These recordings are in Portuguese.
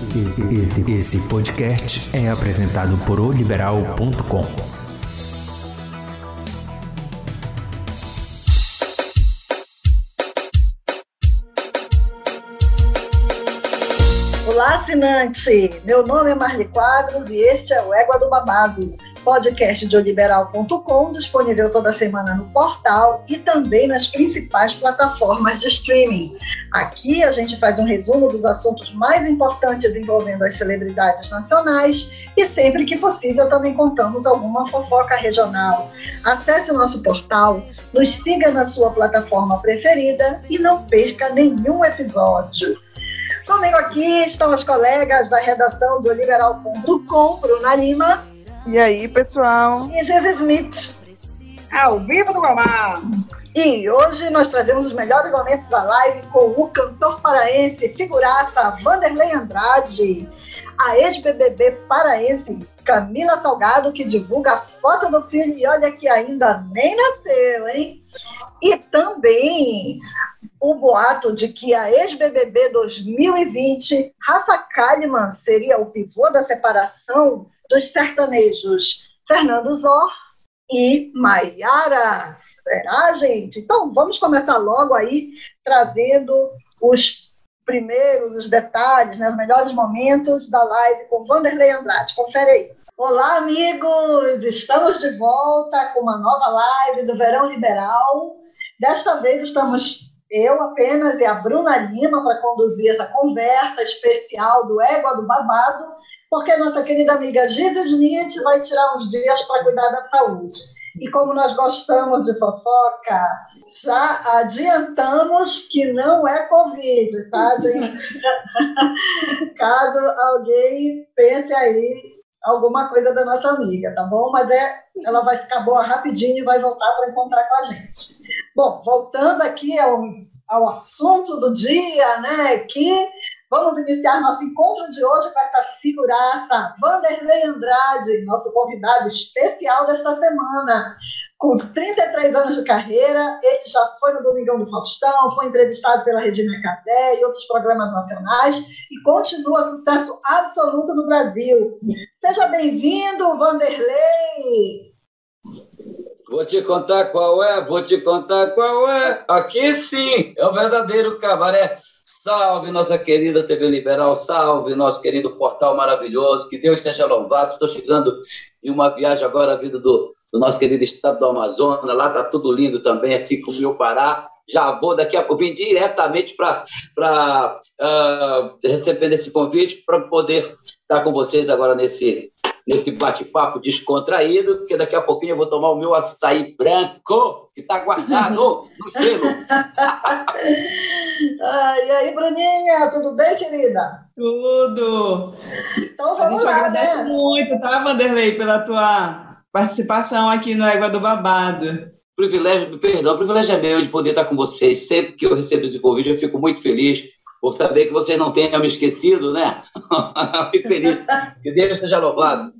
Esse, esse podcast é apresentado por oliberal.com. Olá, assinante! Meu nome é Marli Quadros e este é o Égua do Babado podcast de oliberal.com, disponível toda semana no portal e também nas principais plataformas de streaming. Aqui a gente faz um resumo dos assuntos mais importantes envolvendo as celebridades nacionais e sempre que possível também contamos alguma fofoca regional. Acesse o nosso portal, nos siga na sua plataforma preferida e não perca nenhum episódio. Comigo aqui estão as colegas da redação do liberal.com, Bruna Lima. E aí, pessoal? E Jesus Smith. Ao vivo do Gomar. E hoje nós trazemos os melhores momentos da live com o cantor paraense, figuraça Vanderlei Andrade, a ex-BBB paraense Camila Salgado, que divulga a foto do filho e olha que ainda nem nasceu, hein? E também o boato de que a ex-BBB 2020, Rafa Kalimann, seria o pivô da separação dos sertanejos Fernando Zor e Maiara. Será, gente? Então, vamos começar logo aí trazendo os primeiros, os detalhes, né, os melhores momentos da live com Vanderlei Andrade. Confere aí. Olá, amigos! Estamos de volta com uma nova live do Verão Liberal. Desta vez estamos eu apenas e a Bruna Lima para conduzir essa conversa especial do Égua do Babado porque nossa querida amiga Gida Smith vai tirar uns dias para cuidar da saúde. E como nós gostamos de fofoca, já adiantamos que não é Covid, tá, gente? Caso alguém pense aí alguma coisa da nossa amiga, tá bom? Mas é, ela vai ficar boa rapidinho e vai voltar para encontrar com a gente. Bom, voltando aqui ao, ao assunto do dia, né? Que Vamos iniciar nosso encontro de hoje com essa figuraça, Vanderlei Andrade, nosso convidado especial desta semana. Com 33 anos de carreira, ele já foi no Domingão do Faustão, foi entrevistado pela Regina Cadé e outros programas nacionais e continua sucesso absoluto no Brasil. Seja bem-vindo, Vanderlei! Vou te contar qual é, vou te contar qual é. Aqui sim, é o verdadeiro cabaré. Salve nossa querida TV Liberal, salve nosso querido portal maravilhoso, que Deus seja louvado. Estou chegando em uma viagem agora vindo do, do nosso querido estado do Amazonas, lá está tudo lindo também, assim como o Pará. Já vou daqui a pouco, vim diretamente para uh, ah, receber esse convite para poder estar com vocês agora nesse, nesse bate-papo descontraído, porque daqui a pouquinho eu vou tomar o meu açaí branco, que está guardado no gelo. ah, e aí, Bruninha, tudo bem, querida? Tudo! Então vamos A gente lá, agradece né? muito, tá, Vanderlei, pela tua participação aqui no Égua do Babado. Privilégio, perdão, privilégio é meu de poder estar com vocês. Sempre que eu recebo esse convite, eu fico muito feliz por saber que vocês não tenham me esquecido, né? Fico feliz. Que Deus seja louvado.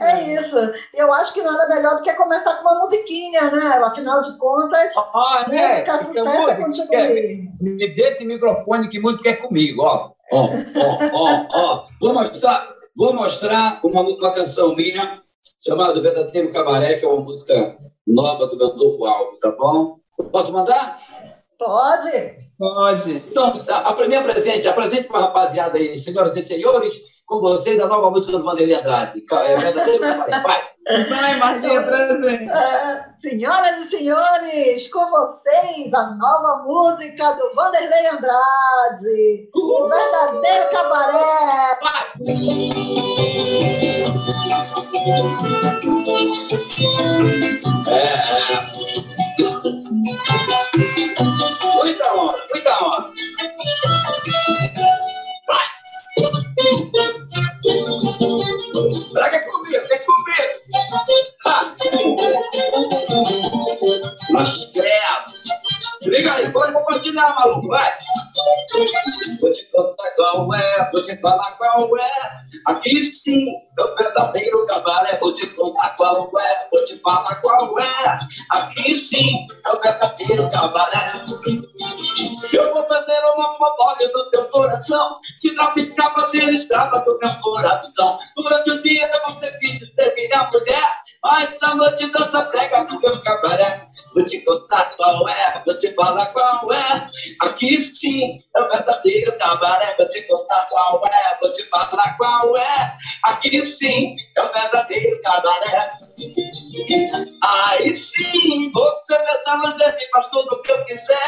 É isso. Eu acho que nada melhor do que começar com uma musiquinha, né? Afinal de contas, ah, né? música sucesso música, é contigo mesmo. Me dê esse microfone que música é comigo, ó. Ó, ó, ó, ó. Vou mostrar, vou mostrar uma, uma canção minha chamada Verdadeiro Cabaré, que é uma música nova do meu novo álbum, tá bom? Posso mandar? Pode. Pode. Então, a, a presente, apresente para a rapaziada aí, senhoras e senhores, com vocês a nova música do Vanderlei Andrade. É verdadeiro Vai. Vai, Marquinhos, presente. É, senhoras e senhores, com vocês a nova música do Vanderlei Andrade. O verdadeiro cabaré. É. Muita honra, muita honra. Pra que comer? Quer comer? Mas credo! Liga aí, pode compartilhar, maluco. vai! Vou te contar qual é, vou te falar qual é. Aqui sim, o verdadeiro cabaré. Vou te contar qual é, vou te falar qual é. Aqui sim, o verdadeiro cabaré. Eu vou fazer uma monóloga do teu coração. Se não ficar, você escrava do meu coração. Durante o dia vou seguir ter minha mulher. Mas noite dança prega no meu cabaré. Vou te contar qual é, vou te falar qual é. Aqui sim é o verdadeiro cabaré. Vou te contar qual é, vou te falar qual é. Aqui sim é o verdadeiro cabaré. Aí sim, você dessa lazer e faz tudo o que eu quiser.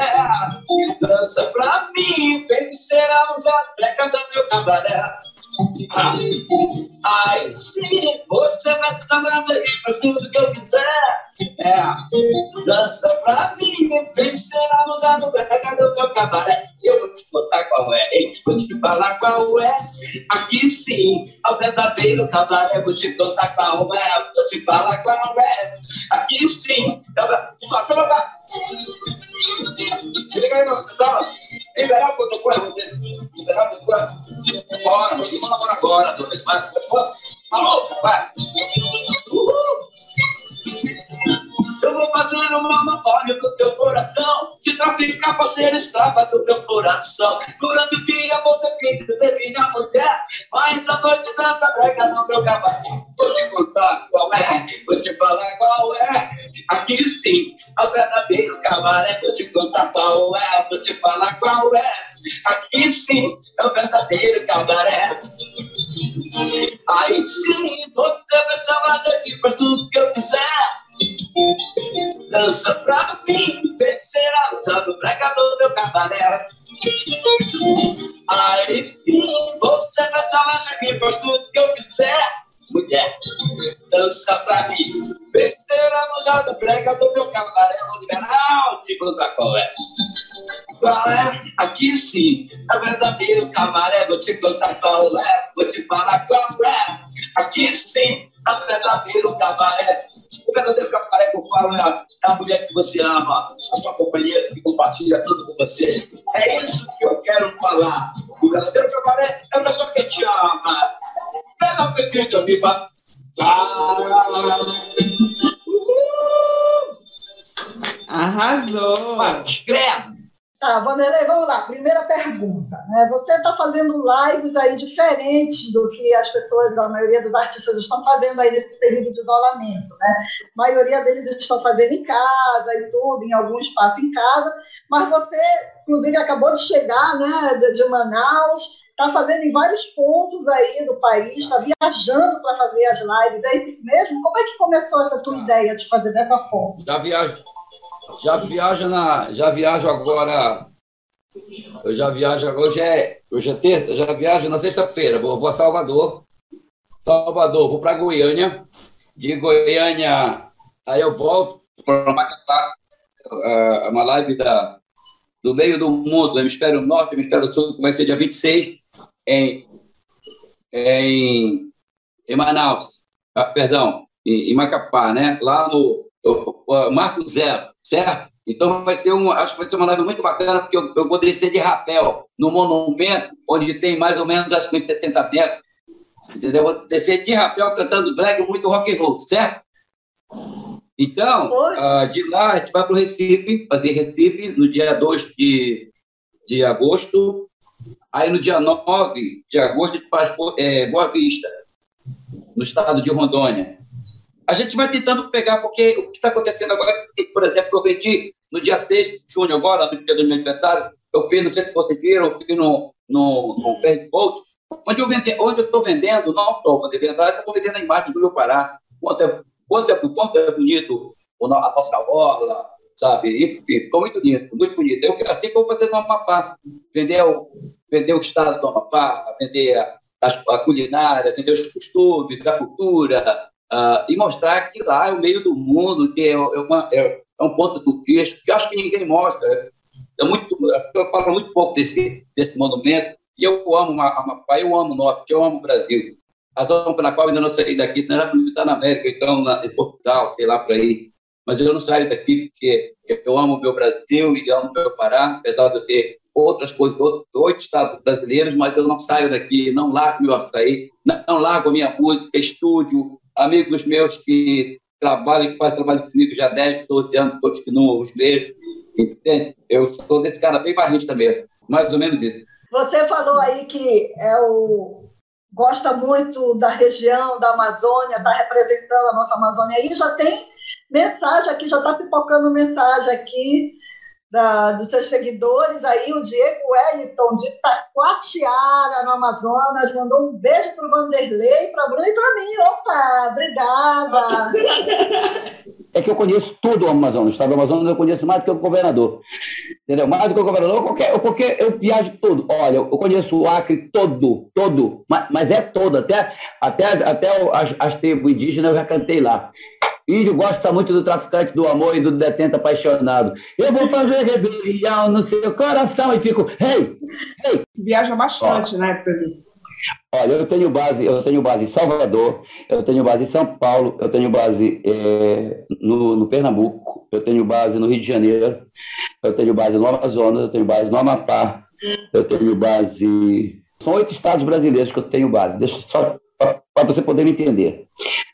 É, dança pra mim, venceremos a treca do meu cabaré. Aí sim, você vai se lazer e faz tudo que eu quiser. É, dança pra mim, venceremos a breca do meu cabaré. Eu vou te contar qual é, hein? Vou te falar qual é. Aqui sim, ao verdadeiro cabaré. Vou te contar qual é, vou te falar qual é. Aqui sim, é o só colocar. Se liga aí, meu, você tava. Liberar o protocolo, você. Liberar o protocolo. Bora, vamos namorar agora, Zona Smart. Alô, vai. Uhul. Eu vou fazer uma monopólio do teu coração, te traficar pra ser escrava do teu coração. Durante o dia você quis ter minha mulher, mas a noite dança brega no meu cavalo. Vou te contar qual é, vou te falar qual é. Aqui sim, o verdadeiro cabaré. Vou te contar qual é, vou te falar qual é. Aqui sim, é o verdadeiro cabaré. Aí sim, você vai chamar daqui pra tudo que eu quiser. Dança pra mim, vencerá usando pregador meu cabaré. Aí sim, você vai chamar daqui pra tudo que eu quiser. Mulher, dança pra mim, vencerá usando pregador meu cabaré. Vou liberar, te contar qual é. Qual é? Aqui sim, é verdadeiro cabaré. Vou te contar qual é, vou te falar qual é. Aqui sim, é verdadeiro cabaré. O verdadeiro cabaré que eu falo é a, é a mulher que você ama, a sua companheira que compartilha tudo com você. É isso que eu quero falar. O verdadeiro cabaré é a pessoa que te ama. Pega o pequeno, me bate. Arrasou! Escreve! Tá, Vanderlei, vamos lá. Primeira pergunta. Né? Você está fazendo lives aí diferentes do que as pessoas, a maioria dos artistas estão fazendo aí nesse período de isolamento, né? A maioria deles estão fazendo em casa e tudo, em algum espaço em casa, mas você, inclusive, acabou de chegar, né, de, Manaus, está fazendo em vários pontos aí do país, está viajando para fazer as lives, é isso mesmo? Como é que começou essa tua ideia de fazer dessa forma? Já viajo, já viajo na, já viajo agora. Eu já viajo agora, hoje é, hoje é terça, já viajo na sexta-feira, vou, vou a Salvador. Salvador, vou para Goiânia. De Goiânia, aí eu volto para Macapá, uma live da, do meio do mundo, hemisfério norte, hemisfério sul, que vai ser dia 26, em, em, em Manaus, ah, perdão, em, em Macapá, né? Lá no, Marco Zero, certo? Então vai ser um, acho que vai ser uma live muito bacana, porque eu, eu vou descer de rapel no monumento, onde tem mais ou menos acho que uns 60 metros. Entendeu? Eu vou descer de rapel cantando drag muito rock and roll, certo? Então, uh, de lá a gente vai para o Recife, fazer Recife no dia 2 de, de agosto. Aí no dia 9 de agosto a gente faz é, Boa Vista, no estado de Rondônia. A gente vai tentando pegar, porque o que está acontecendo agora, por exemplo, eu vendi no dia 6 de junho, agora, no dia do meu aniversário, eu fiz, se vocês viram, eu fiz no, no, no Bolt, onde eu vende, onde eu estou vendendo, não estou, de verdade, estou vendendo a imagem do meu Pará, quanto é, quanto é, quanto é bonito a nossa orla, sabe? E, ficou muito bonito, muito bonito. Eu, assim vou fazer no Amapá, vender o, vender o estado do Amapá, vender a, a, a culinária, vender os costumes, a cultura, uh, e mostrar que lá é o meio do mundo, que é, é, uma, é, é um ponto do Cristo, que eu acho que ninguém mostra. É muito, eu falo muito pouco desse, desse monumento, e eu amo Amapá, eu amo o Norte, eu amo o Brasil. Razão pela qual ainda não saí daqui, senão já podia estar na América, então na, em Portugal, sei lá, por aí. mas eu não saio daqui porque eu amo o meu Brasil e amo o meu Pará, apesar de eu ter outras coisas, oito estados brasileiros, mas eu não saio daqui, não largo meu açaí, não, não largo minha música, estúdio, amigos meus que trabalham, que fazem trabalho comigo já há 10, 12 anos, não os vejo, entende? Eu sou desse cara bem barrista mesmo, mais ou menos isso. Você falou aí que é o gosta muito da região da Amazônia, está representando a nossa Amazônia aí, já tem mensagem aqui, já está pipocando mensagem aqui da, dos seus seguidores aí, o Diego Wellington, de Taquatiara, no Amazonas, mandou um beijo para o Vanderlei, para a Bruna e para mim. Opa, obrigada! É que eu conheço tudo o Amazonas, o estado do Amazonas eu conheço mais do que o governador. Entendeu? Mais do que o governador, qualquer, porque eu viajo tudo. Olha, eu conheço o Acre todo, todo, mas, mas é todo, até, até, até as, as tribos indígenas eu já cantei lá. Índio gosta muito do traficante do amor e do detento apaixonado. Eu vou fazer rebelião no seu coração e fico, hey, hey. Viaja bastante, Ó, né, Pedro? Olha, eu tenho base, eu tenho base em Salvador, eu tenho base em São Paulo, eu tenho base é, no, no, Pernambuco, eu tenho base no Rio de Janeiro, eu tenho base no Amazonas, eu tenho base no Amapá, eu tenho base. São oito estados brasileiros que eu tenho base. Deixa só para você poder entender.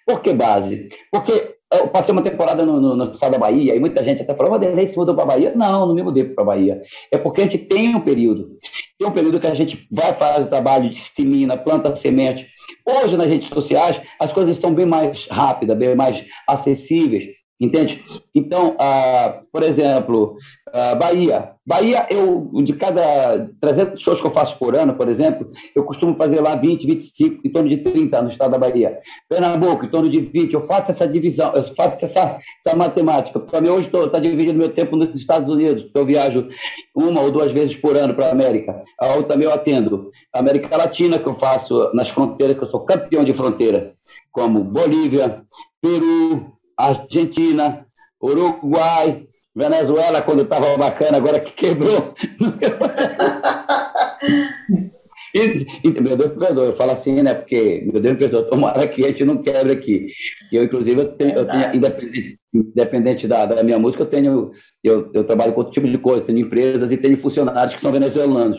Por que base? Porque eu passei uma temporada no, no, no, estado da Bahia e muita gente até falou, Vanderlei se mudou para Bahia. Não, não me mudei para Bahia. É porque a gente tem um período. Tem um período que a gente vai fazer o trabalho, dissemina, planta semente. Hoje, nas redes sociais, as coisas estão bem mais rápidas, bem mais acessíveis. Entende? Então, ah, por exemplo, ah, Bahia. Bahia, eu, de cada 300 shows que eu faço por ano, por exemplo, eu costumo fazer lá 20, 25, em torno de 30 no estado da Bahia. Pernambuco, em torno de 20. Eu faço essa divisão, eu faço essa, essa matemática. Para mim, hoje está dividindo meu tempo nos Estados Unidos, porque eu viajo uma ou duas vezes por ano para a América. A outra também eu atendo. A América Latina, que eu faço nas fronteiras, que eu sou campeão de fronteira, como Bolívia, Peru, Argentina, Uruguai, Venezuela, quando estava bacana, agora que quebrou. E, e, meu Deus me perdoa, eu falo assim, né? Porque, meu Deus me perdoa, tomara que a gente não quebre aqui. Eu, inclusive, eu tenho, eu tenho independente, independente da, da, minha música, eu tenho, eu, eu trabalho com outro tipo de coisa, tenho empresas e tenho funcionários que são venezuelanos,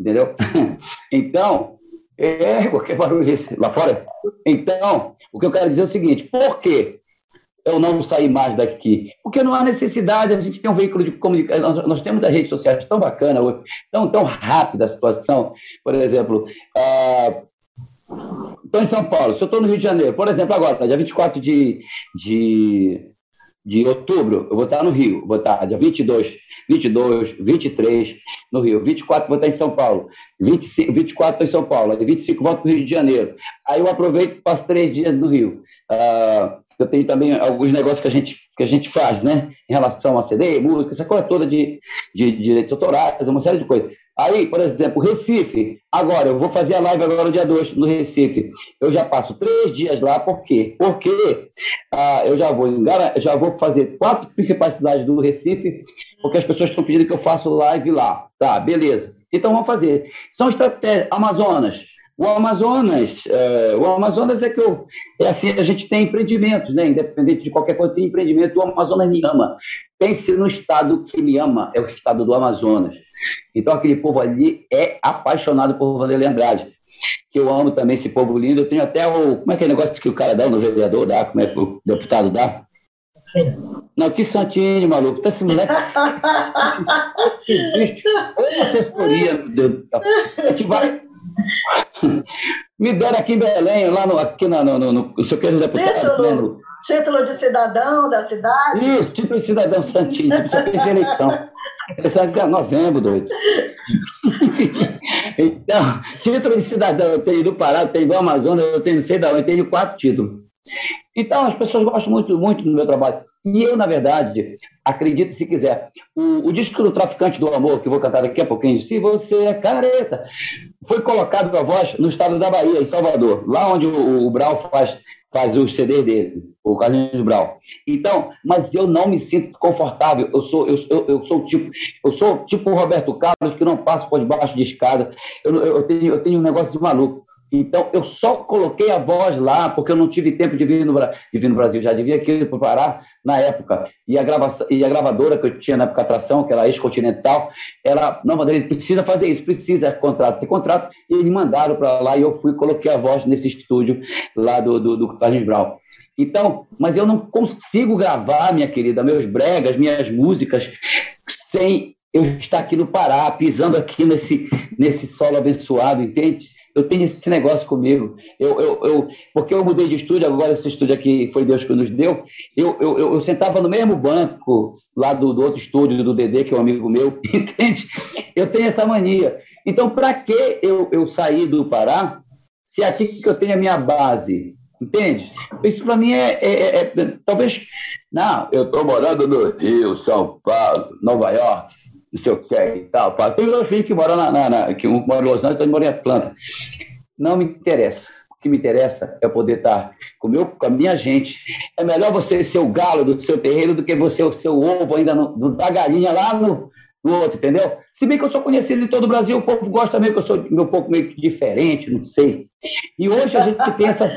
entendeu? Então, é, qualquer barulho lá fora. Então, o que eu quero dizer é o seguinte, por quê? Eu não sair mais daqui? Porque não há necessidade, a gente tem um veículo de comunicação, nós, nós temos as redes sociais tão bacana, tão, tão rápida a situação. Por exemplo, estou uh, em São Paulo, se eu estou no Rio de Janeiro, por exemplo, agora, dia 24 de, de, de outubro, eu vou estar no Rio, vou estar dia 22, 22, 23 no Rio, 24 vou estar em São Paulo, 25, 24 estou em São Paulo, 25 volto para o Rio de Janeiro. Aí eu aproveito e passo três dias no Rio. Uh, eu tenho também alguns negócios que a gente, que a gente faz, né? Em relação a CD, música, essa coisa toda de, de, de direitos autorais, uma série de coisas. Aí, por exemplo, Recife, agora, eu vou fazer a live agora no dia 2 no Recife. Eu já passo três dias lá, por quê? Porque ah, eu já vou, já vou fazer quatro principais cidades do Recife, porque as pessoas estão pedindo que eu faça live lá. Tá, beleza. Então vamos fazer. São estratégias. Amazonas, o Amazonas, é, o Amazonas é que eu, é assim, a gente tem empreendimentos, né? Independente de qualquer coisa, tem empreendimento. O Amazonas me ama. Pense no estado que me ama, é o estado do Amazonas. Então aquele povo ali é apaixonado por Vanderlei Andrade, que eu amo também esse povo lindo. Eu tenho até o, como é que é o negócio que o cara dá, no vereador dá, como é que o deputado dá? Não, que santinho, maluco. Tá esse moleque. Olha a assessoria, meu Deus. A gente vai Me deram aqui em Belém, lá no, aqui no, no, no, no seu querido deputado. Título, né, título de cidadão da cidade? Isso, título de cidadão santinho, só fez eleição. Eleição é novembro, doido. então, título de cidadão, eu tenho do Pará, eu tenho do Amazonas, eu tenho não sei da onde, eu tenho quatro títulos. Então, as pessoas gostam muito, muito do meu trabalho. E eu, na verdade, acredito se quiser, o, o, disco do Traficante do Amor, que vou cantar daqui a pouquinho, Se Você é Careta, foi colocado a voz no estado da Bahia, em Salvador, lá onde o, o Brau faz, faz os CD dele, o Carlinhos Brau. Então, mas eu não me sinto confortável. Eu sou, eu, eu, eu sou tipo, eu sou tipo o Roberto Carlos, que não passo por debaixo de escada. Eu, eu, tenho, eu tenho um negócio de maluco. Então, eu só coloquei a voz lá, porque eu não tive tempo de vir no, de vir no Brasil, já devia aqui para o Pará na época. E a, grava, e a gravadora que eu tinha na época atração, que era ex-continental, ela, não, Vanderlei, precisa fazer isso, precisa contrato, ter contrato. E eles mandaram para lá e eu fui coloquei a voz nesse estúdio lá do, do, do Carlos Brown. Então, mas eu não consigo gravar, minha querida, meus bregas, minhas músicas, sem eu estar aqui no Pará, pisando aqui nesse, nesse solo abençoado, entende? Eu tenho esse negócio comigo. Eu, eu, eu, porque eu mudei de estúdio, agora esse estúdio aqui foi Deus que nos deu. Eu, eu, eu, sentava no mesmo banco lá do, do, outro estúdio, do Dedê, que é um amigo meu, entende? Eu tenho essa mania. Então, para que eu, eu sair do Pará se é aqui que eu tenho a minha base? Entende? Isso para mim é, é, é, é, Talvez. Não, eu estou morando no Rio, São Paulo, Nova York não sei o que e tal. Tem dois filhos que moram na, na, na, que um mora em Los Angeles, outro mora em Atlanta. Não me interessa. O que me interessa é poder estar com, meu, com a minha gente. É melhor você ser o galo do seu terreiro do que você o seu ovo ainda no, do, da galinha lá no, no outro, entendeu? Se bem que eu sou conhecido em todo o Brasil, o povo gosta meio que eu sou um pouco meio diferente, não sei. E hoje a gente pensa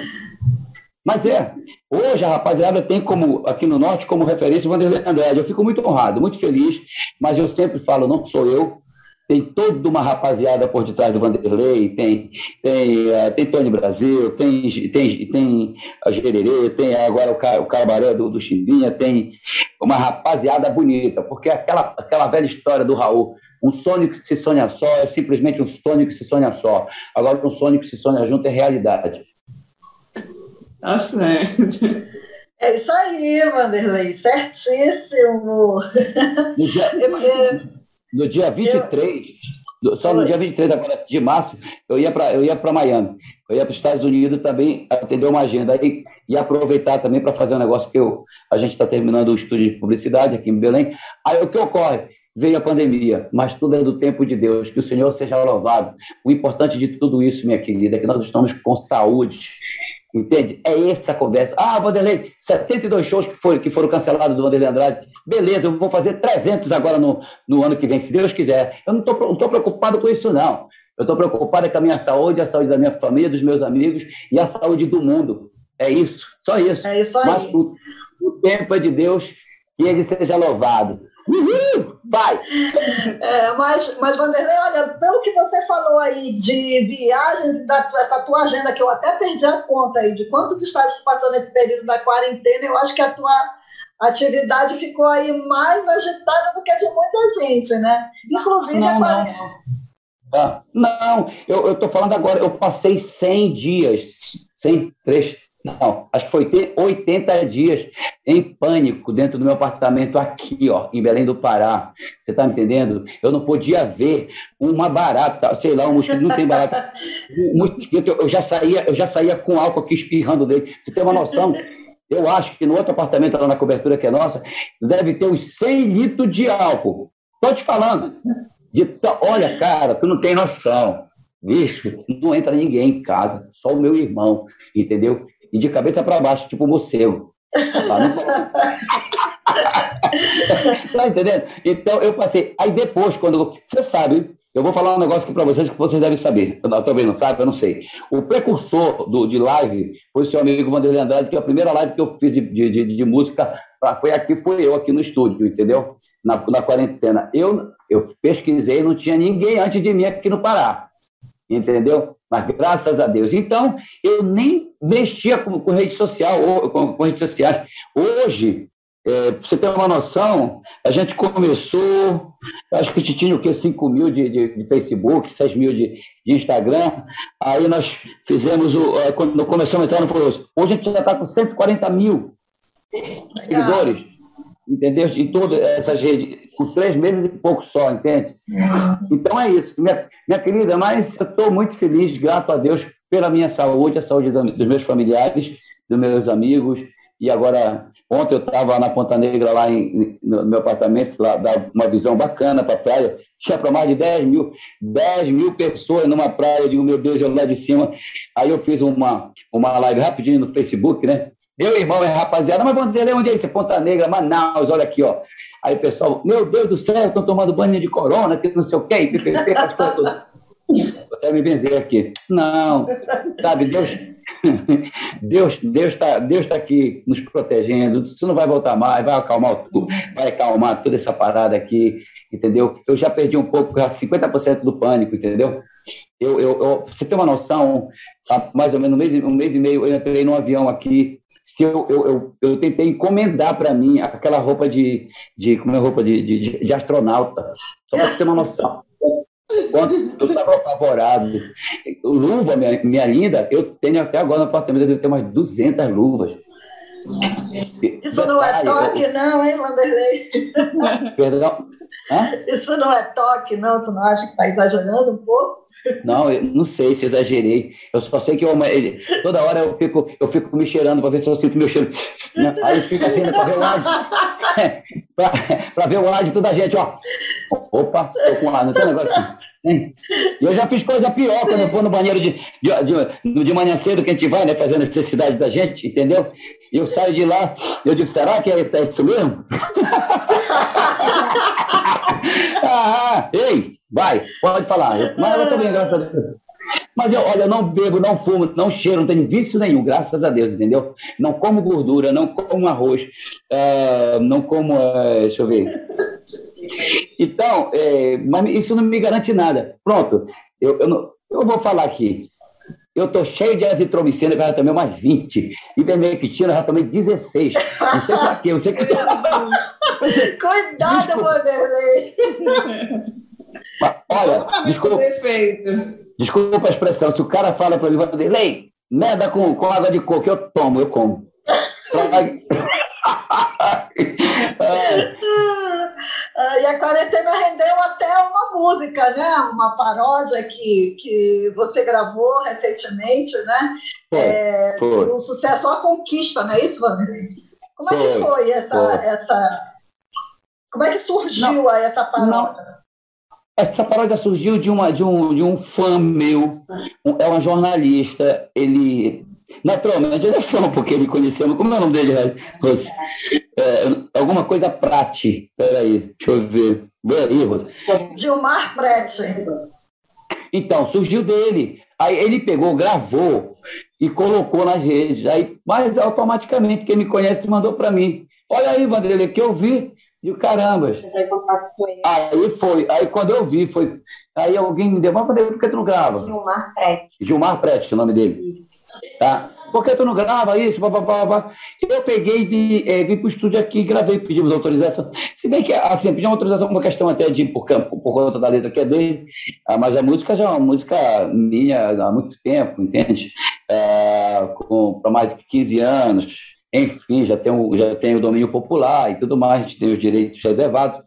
mas é, hoje a rapaziada tem como, aqui no Norte, como referência o Vanderlei Andrade. Eu fico muito honrado, muito feliz, mas eu sempre falo, não sou eu, tem toda uma rapaziada por detrás do Vanderlei, tem, tem, uh, tem Tony Brasil, tem, tem, tem a Gererê, tem agora o, Cabaré do, do Chimbinha, tem uma rapaziada bonita, porque aquela, aquela velha história do Raul, um sonho que se sonha só é simplesmente um sonho que se sonha só. Agora, um sonho que se sonha junto é realidade. Tá certo. É isso aí, Vanderlei, certíssimo. No dia, no dia 23, eu... só no dia 23 agora, de março, eu ia para eu ia para Miami. Eu ia para os Estados Unidos também atender uma agenda aí e aproveitar também para fazer um negócio que eu, a gente está terminando o estúdio de publicidade aqui em Belém. Aí o que ocorre? Veio a pandemia, mas tudo é do tempo de Deus. Que o Senhor seja louvado. O importante de tudo isso, minha querida, é que nós estamos com saúde Entende? É essa a conversa. Ah, Vanderlei, 72 shows que foram, que foram cancelados do Vanderlei Andrade. Beleza, eu vou fazer 300 agora no, no ano que vem, se Deus quiser. Eu não estou preocupado com isso, não. Eu estou preocupado com a minha saúde, a saúde da minha família, dos meus amigos e a saúde do mundo. É isso, só isso. É isso aí. Mas o, o tempo é de Deus, que ele seja louvado. Uhul! Vai! É, mas, mas, Vanderlei, olha, pelo que você falou aí de viagens, da, essa tua agenda, que eu até perdi a conta aí, de quantos estados tu passou nesse período da quarentena, eu acho que a tua atividade ficou aí mais agitada do que a de muita gente, né? Inclusive não, a quarentena. Não, não. Ah, não, eu estou falando agora, eu passei 100 dias, 103, não, acho que foi ter 80 dias em pânico dentro do meu apartamento aqui, ó, em Belém do Pará. Você está me entendendo? Eu não podia ver uma barata, sei lá, um mosquito, não tem barata. Um mosquito, eu já saía, eu já saía com álcool aqui espirrando dele. Você tem uma noção? Eu acho que no outro apartamento lá na cobertura que é nossa, deve ter uns 100 litros de álcool. Estou te falando. De, olha, cara, tu não tem noção. Bicho, não entra ninguém em casa, só o meu irmão, entendeu? E de cabeça para baixo, tipo morcego. Tá, tá entendendo? Então eu passei. Aí depois, quando. Você sabe, eu vou falar um negócio aqui para vocês que vocês devem saber. Eu, talvez não sabe, eu não sei. O precursor do, de live foi o seu amigo Vanderlei Andrade, que a primeira live que eu fiz de, de, de, de música foi aqui, foi eu aqui no estúdio, entendeu? Na, na quarentena. Eu, eu pesquisei, não tinha ninguém antes de mim aqui no Pará. Entendeu? Mas graças a Deus. Então, eu nem mexia com, com rede social, ou, com, com redes sociais. Hoje, é, para você ter uma noção, a gente começou, acho que tinha o quê? 5 mil de, de, de, Facebook, 6 mil de, de, Instagram. Aí nós fizemos, o, é, quando começamos a entrar no Hoje a gente já está com 140 mil seguidores entendeu? Em todas essas redes, com três meses e pouco só, entende? Então é isso, minha, minha querida, mas eu estou muito feliz, grato a Deus, pela minha saúde, a saúde dos meus familiares, dos meus amigos, e agora, ontem eu estava na Ponta Negra, lá em, no meu apartamento, lá dá uma visão bacana para a praia, tinha para mais de 10 mil, 10 mil pessoas numa praia, eu digo, meu Deus, eu lá de cima, aí eu fiz uma, uma live rapidinho no Facebook, né? Meu irmão é rapaziada, mas dizer onde é isso? Ponta Negra, Manaus, olha aqui, ó. Aí o pessoal, meu Deus do céu, estão tomando banho de corona, que não sei o quê, que, que, que, coisas até me benzer aqui. Não, sabe, Deus Deus Deus está Deus tá aqui nos protegendo. Você não vai voltar mais, vai acalmar tudo, vai acalmar toda essa parada aqui, entendeu? Eu já perdi um pouco, 50% do pânico, entendeu? Eu, eu, eu, você tem uma noção, há mais ou menos um mês, um mês e meio eu entrei num avião aqui. Se eu, eu, eu, eu tentei encomendar para mim aquela roupa de, de como é roupa de, de, de astronauta, só para ter uma noção. Quando eu estava apavorado. Luva, minha, minha linda, eu tenho até agora no apartamento, eu devo ter umas 200 luvas. Isso não é toque, não, hein, Wanderlei? Perdão? Hã? Isso não é toque, não? Tu não acha que está exagerando um pouco? Não, eu não sei se exagerei. Eu só sei que eu, ele, toda hora eu fico, eu fico me cheirando para ver se eu sinto meu cheiro. Aí fica assim, né, para ver o ar. para ver o de toda a gente, ó. Opa, tô com ar, não tem negócio eu já fiz coisa pior quando eu for no banheiro de, de, de, de manhã cedo que a gente vai, né, fazendo necessidade da gente, entendeu? E eu saio de lá, eu digo, será que é, é isso mesmo? ah, ei, vai, pode falar. Eu, mas eu também, graças a Deus. Mas eu, olha, eu não bebo, não fumo, não cheiro, não tenho vício nenhum, graças a Deus, entendeu? Não como gordura, não como arroz, uh, não como, uh, deixa eu ver. Então, é, mas isso não me garante nada. Pronto, eu, eu, não, eu vou falar aqui. Eu estou cheio de azitromicina, que eu já tomei mais 20. Ivermectina, eu já tomei 16. Não sei pra quê, não sei que... Cuidado, Vanderlei! Olha, desculpa, desculpa a expressão. Se o cara fala para mim, Vanderlei, merda com, com água de coco, eu tomo, eu como. e a quarentena rendeu até uma música, né? Uma paródia que, que você gravou recentemente, né? Foi, é, foi. O sucesso A Conquista, não é isso, Vanderlei? Como é que foi essa, foi. essa. Como é que surgiu não, essa paródia? Não. Essa paródia surgiu de, uma, de, um, de um fã meu, um, é uma jornalista, ele Naturalmente ele é fã, porque ele conheceu. Como é o nome dele, Rose? É, alguma coisa Prati. Peraí, deixa eu ver. Vê aí, Rose. Gilmar Prati. Então, surgiu dele. Aí ele pegou, gravou e colocou nas redes. Aí, mas automaticamente, quem me conhece mandou para mim. Olha aí, Vanderlei, que eu vi. E o caramba. Aí foi. Aí quando eu vi, foi. Aí alguém me deu, mas por que tu não grava? Gilmar Prete. Gilmar Prete, o nome dele. Isso. Tá? Por que tu não grava isso? Blá, blá, blá, blá. Eu peguei e é, vim para o estúdio aqui, gravei, pedimos autorização. Se bem que, assim, pedimos autorização uma questão até de por, por, por conta da letra que é dele, ah, mas a música já é uma música minha há muito tempo, entende? É, para mais de 15 anos. Enfim, já tem, o, já tem o domínio popular e tudo mais, a gente tem os direitos reservados.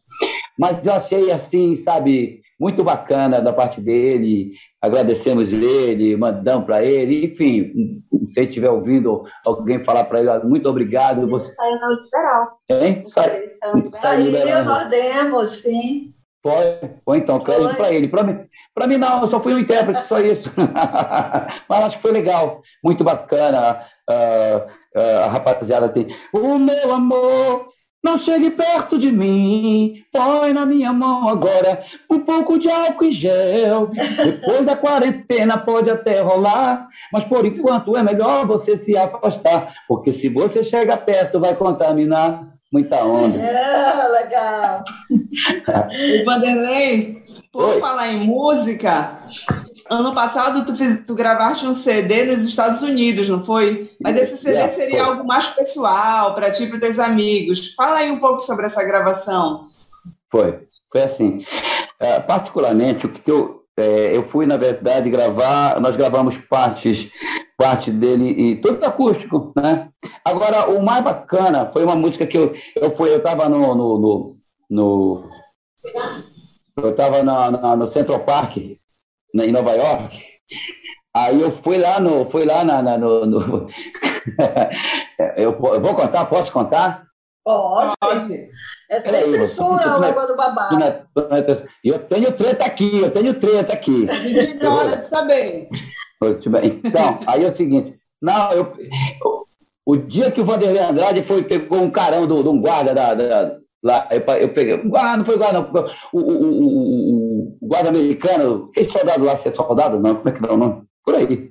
Mas eu achei assim, sabe, muito bacana da parte dele, agradecemos ele, mandamos para ele, enfim, se ele estiver ouvindo alguém falar para ele, muito obrigado. Você saiu na liberal. Hein? Sai, saiu, nós demos, sim. Foi, foi então, crédito para ele. Para mim, para mim, não, eu só fui um intérprete, só isso. Mas acho que foi legal, muito bacana. Uh, a rapaziada tem. O meu amor não chegue perto de mim, põe na minha mão agora um pouco de álcool e gel. Depois da quarentena pode até rolar, mas por enquanto é melhor você se afastar, porque se você chega perto vai contaminar muita onda. É, legal. o Vanderlei, por Oi. falar em música, Ano passado tu, fiz, tu gravaste um CD nos Estados Unidos, não foi? Mas esse CD yeah, seria foi. algo mais pessoal, para ti e para teus amigos. Fala aí um pouco sobre essa gravação. Foi, foi assim. Uh, particularmente, o que eu, é, eu fui, na verdade, gravar, nós gravamos partes, parte dele, e tudo acústico, né? Agora, o mais bacana foi uma música que eu, eu fui, eu estava no, no, no, no, eu estava no Central Park, em Nova York. Aí eu fui lá no. Fui lá na, na no, no... eu, eu, vou contar, posso contar? Pode. É sem censura o negócio do babado. E eu tenho treta aqui, eu tenho treta aqui. É hora de saber. Então, aí é o seguinte. Não, eu, o dia que o Vanderlei Andrade foi, pegou um carão de um guarda da, da, lá, eu, eu peguei. Ah, não foi guarda, não. O, o, o guarda americano, aquele soldado lá, ser soldado, não, como é que dá o nome? Por aí.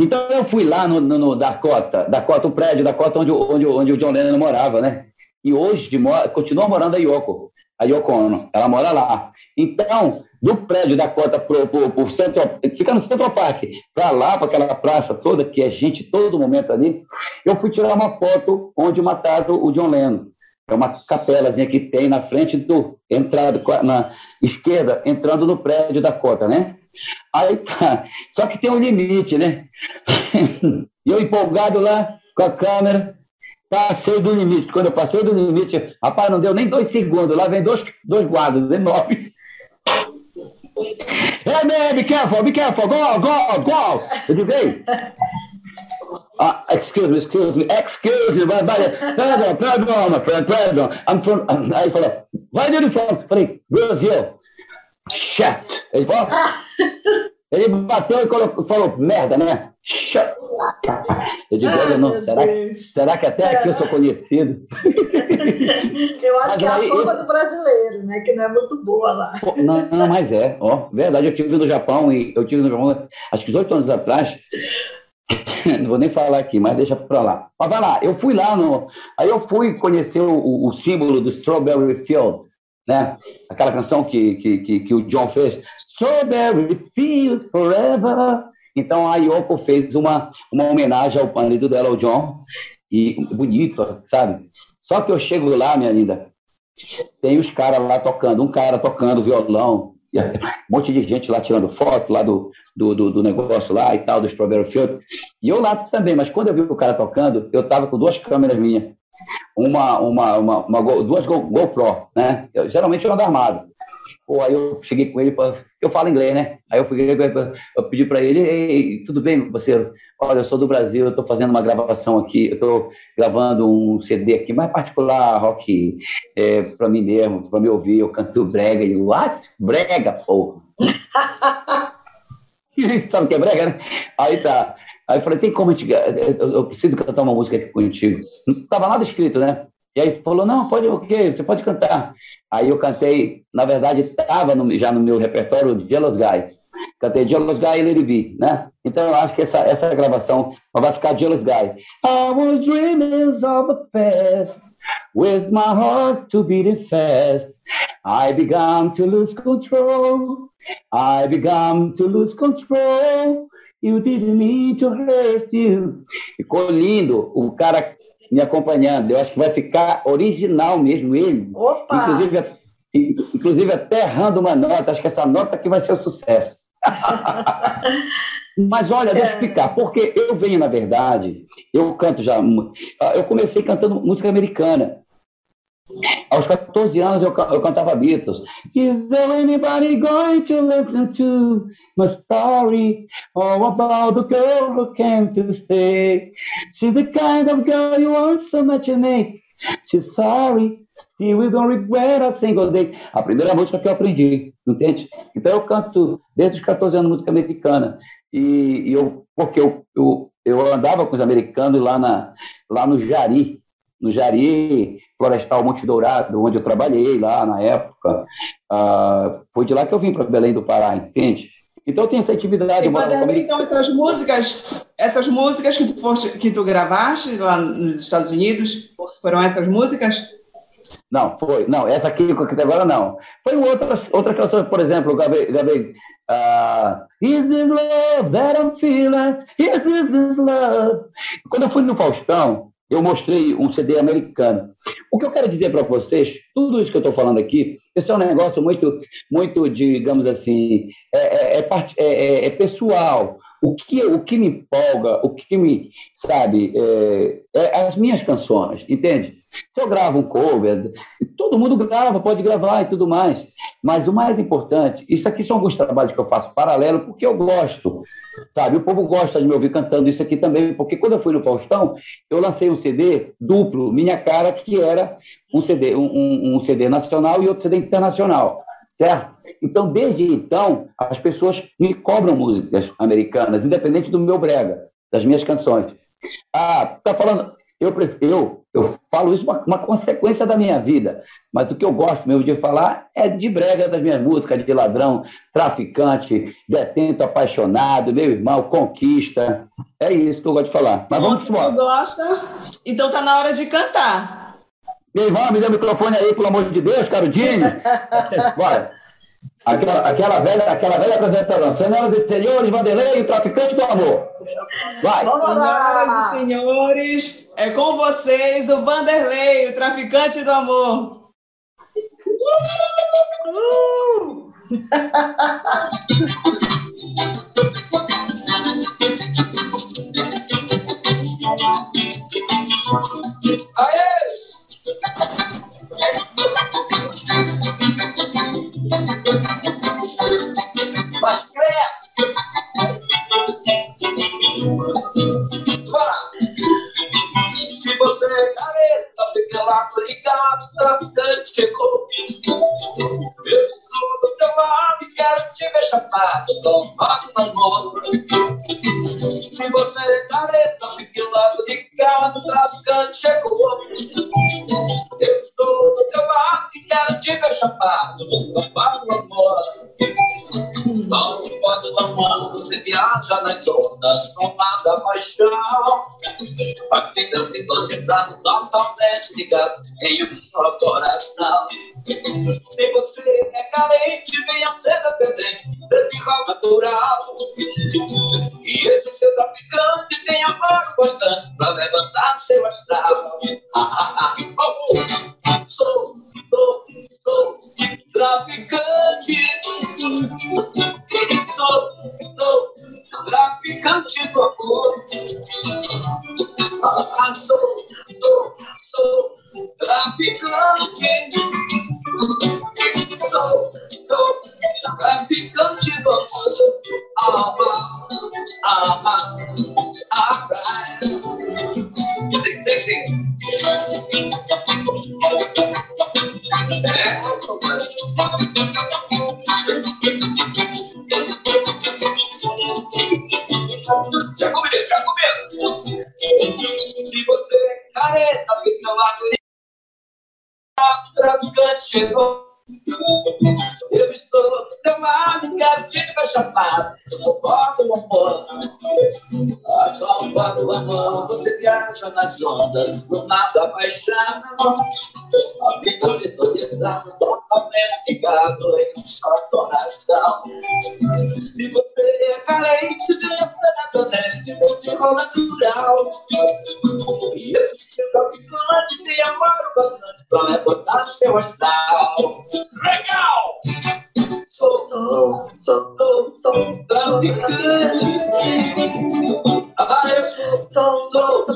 Então eu fui lá no, no, no Dakota, Dakota, o prédio Dakota onde, onde, onde o John Lennon morava, né? E hoje continua morando a Yoko, a Yoko Ono, ela mora lá. Então, do prédio Dakota pro, pro, pro Central, fica no Central Park, para lá, para aquela praça toda, que é gente todo momento ali, eu fui tirar uma foto onde mataram o John Lennon. É uma capelazinha que tem na frente do entrado na esquerda, entrando no prédio da cota, né? Aí tá. Só que tem um limite, né? E eu empolgado lá com a câmera, passei do limite. Quando eu passei do limite, rapaz, não deu nem dois segundos. Lá vem dois, dois guardas enormes. Hey man, be careful, be careful, go, go, go. Eu digo, Uh, excuse me, excuse me, excuse me, but, but, perdão, perdão, my friend, perdão. I'm from, aí ele falou, vai are you from? Falei, Brasil. Shit. Ele falou, ele bateu e colocou, falou, merda, né? Shut. Eu digo, olha, não, será, será que até aqui eu sou conhecido? Eu acho mas que é a fama do brasileiro, né? Que não é muito boa lá. Não, não mas é, ó, verdade, eu tive no Japão e eu tive no Japão, acho que 18 anos atrás, não vou nem falar aqui, mas deixa para lá. Mas vai lá, eu fui lá no. Aí eu fui conhecer o, o símbolo do Strawberry Field, né? Aquela canção que, que, que, que o John fez. Strawberry Fields Forever. Então a Yoko fez uma, uma homenagem ao marido dela, o John, e bonito, sabe? Só que eu chego lá, minha linda, tem os caras lá tocando, um cara tocando violão, um monte de gente lá tirando foto lá do, do, do, do, negócio lá e tal, do Strawberry Field. E eu lá também, mas quando eu vi o cara tocando, eu tava com duas câmeras minhas. Uma, uma, uma, uma duas GoPro, né? Eu, geralmente eu ando armado. Pô, aí eu cheguei com ele, eu falo inglês, né? Aí eu, fui, eu pedi para ele, tudo bem, você? Olha, eu sou do Brasil, eu estou fazendo uma gravação aqui, eu estou gravando um CD aqui, mais particular, rock, é, para mim mesmo, para me ouvir, eu canto brega. Ele, what? Brega, pô. Sabe o que é brega, né? Aí tá. Aí eu falei, tem como a gente. Eu preciso cantar uma música aqui contigo. Não estava nada escrito, né? E aí falou, não, pode o quê? Você pode cantar. Aí eu cantei, na verdade, estava já no meu repertório Jealous Guy. Cantei Jealous Guy e Lady B, né? Então eu acho que essa, essa gravação vai ficar Jealous Guy. I was dreaming of a past with my heart to beating fast. I began to lose control. I began to lose control. You didn't mean to hurt you. Ficou lindo. O cara me acompanhando. Eu acho que vai ficar original mesmo ele. Opa! Inclusive, inclusive até errando uma nota. Acho que essa nota aqui vai ser um sucesso. Mas olha, deixa eu é. explicar. Porque eu venho, na verdade, eu canto já. Eu comecei cantando música americana. Aos 14 anos eu, eu cantava Beatles. Is there anybody going to listen to my story? All about the girl who came to stay. She's the kind of girl you want so much to make. She's sorry, still we don't regret a single day. A primeira música que eu aprendi, entende? Então eu canto desde os 14 anos música americana. E, e eu, porque eu, eu, eu andava com os americanos lá, na, lá no Jari, no Jari Florestal Monte Dourado, onde eu trabalhei lá na época. Ah, foi de lá que eu vim para Belém do Pará, entende? Então eu tenho essa atividade. E, quando, então essas músicas, essas músicas que tu, foste, que tu gravaste lá nos Estados Unidos, foram essas músicas? Não, foi. Não, essa aqui agora não. Foi outra, outra canção, por exemplo, gravei, gravei uh, Is this love that I'm feeling? Is this, this love? Quando eu fui no Faustão, eu mostrei um CD americano. O que eu quero dizer para vocês, tudo isso que eu estou falando aqui, isso é um negócio muito, muito digamos assim, é, é, é, é pessoal. O que, o que me empolga, o que me, sabe, é, as minhas canções, entende? Se eu gravo um cover, todo mundo grava, pode gravar e tudo mais. Mas o mais importante, isso aqui são alguns trabalhos que eu faço paralelo porque eu gosto. Sabe, o povo gosta de me ouvir cantando isso aqui também, porque quando eu fui no Faustão, eu lancei um CD duplo, minha cara, que era um CD, um, um CD nacional e outro CD internacional, certo? Então, desde então, as pessoas me cobram músicas americanas, independente do meu brega, das minhas canções. Ah, tá falando, eu, eu eu falo isso uma, uma consequência da minha vida, mas o que eu gosto mesmo de falar é de brega das minhas músicas, de ladrão, traficante, detento, apaixonado, meu irmão, conquista. É isso que eu gosto de falar. Mas vamos embora. Você gosta? Então tá na hora de cantar. Meu irmão, me dê o microfone aí, pelo amor de Deus, Carudinho. Bora. Aquela, aquela, velha, aquela velha apresentação. Senhoras e senhores, Vanderlei, o traficante do amor. Vai. Senhoras e senhores, é com vocês o Vanderlei, o traficante do amor. Uh! chapado, com no amor. Se você é careta, fique logo ligado, traficante chegou. Eu estou do teu lado e quero te ver chapado, com no amor. Não pode amor, você viaja nas ondas, não nada paixão. A vida sintonizada, totalmente ligado em um só coração. Se você é carente, venha ser dependente desse rol natural. E esse seu traficante tem amor bastante pra levantar seu astral. Ah, ah, ah, oh, oh. Sou, sou, sou traficante. Sou, sou traficante do amor. Ah, sou, sou, sou traficante. Sou, sou traficante do amor. Ah, ah, ah, ah, right. Music sexy. Já começo, já começo. Se você é careta, fica no traficante chegou. Eu estou do lado, quero te ver chapado. Eu boto o amor. A bomba do amor, você viaja nas ondas, no mar da. A vida sintonizada, totalmente ligado em só coração. Se você é carente, dança naturalmente, música natural. E esse seu traficante tem amor bastante pra levantar seu astral. Legal! Sou, sou, sou, traficante. Ah, eu sou, sou,